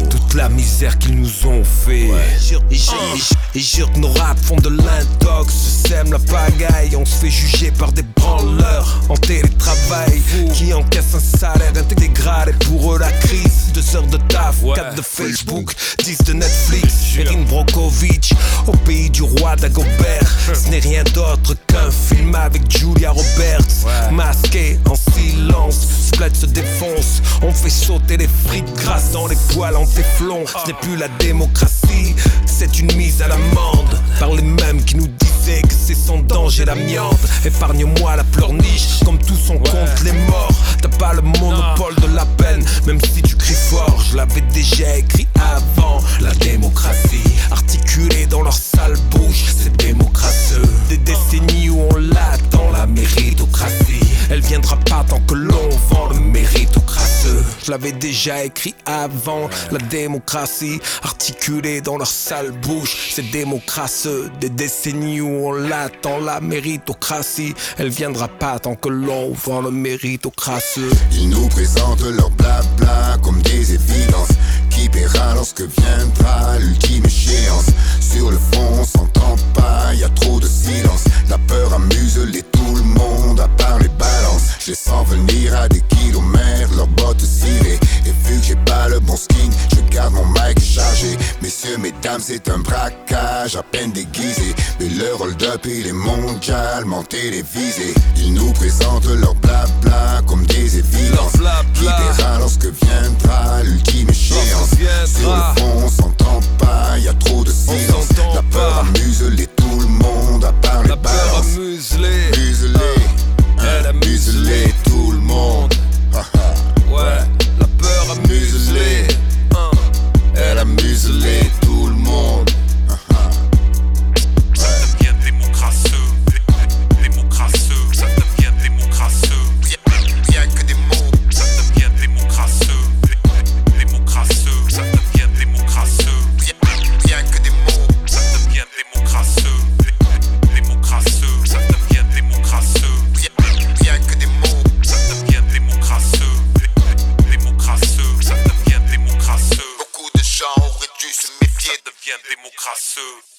Speaker 26: Toute la misère qu'ils nous ont fait. Et jure- et jure- et jure- et jure que nos rap font de l'intox. Sème la pagaille, on se fait juger par des branleurs en télétravail qui encaissent un salaire intégral. Et pour eux, la crise, deux heures de taf, quatre de Facebook, 10 de Netflix. Erin Brokovich, au pays du roi Dagobert. Ce n'est rien d'autre qu'un film avec Julia Roberts. Masqué en silence, Splat se défonce. On fait sauter les frites grasses dans les poils en téflon. Ce n'est plus la démocratie, c'est une mise à l'amende. Par les mêmes qui nous disaient que c'est sans danger l'amiante. Épargne-moi la pleurniche, comme tous on compte les morts. T'as pas le monopole de la peine, même si tu cries fort. Je l'avais déjà écrit avant. La démocratie, articulée dans leur sale bouche, c'est démocrateux. Des décennies où on l'attend, la méritocratie. Elle viendra pas tant que l'on vend le méritocrateux. Je l'avais déjà écrit avant. La démocratie articulée dans leur sale bouche. C'est démocratie des décennies où on l'attend. La méritocratie, elle viendra pas tant que l'on vend le méritocratie.
Speaker 27: Ils nous présentent leur blabla comme des évidences lorsque viendra l'ultime échéance. Sur le fond, on s'entend pas, y a trop de silence. La peur amuse les tout le monde, à part les balances. Je sens venir à des kilomètres, leurs bottes cirées. Et vu que j'ai pas le bon skin, je garde mon mic chargé. Messieurs, mesdames, c'est un braquage à peine déguisé. Mais le hold-up, il est mondialement télévisé. Ils nous présentent leur blabla comme des évidences. Qui paiera lorsque viendra l'ultime échéance. Sur le fond, on s'entend pas, y a trop de silence. La peur amuse les tout le monde, à part les balances.
Speaker 26: Amuse-les
Speaker 27: tout le monde.
Speaker 26: Ouais,
Speaker 25: ça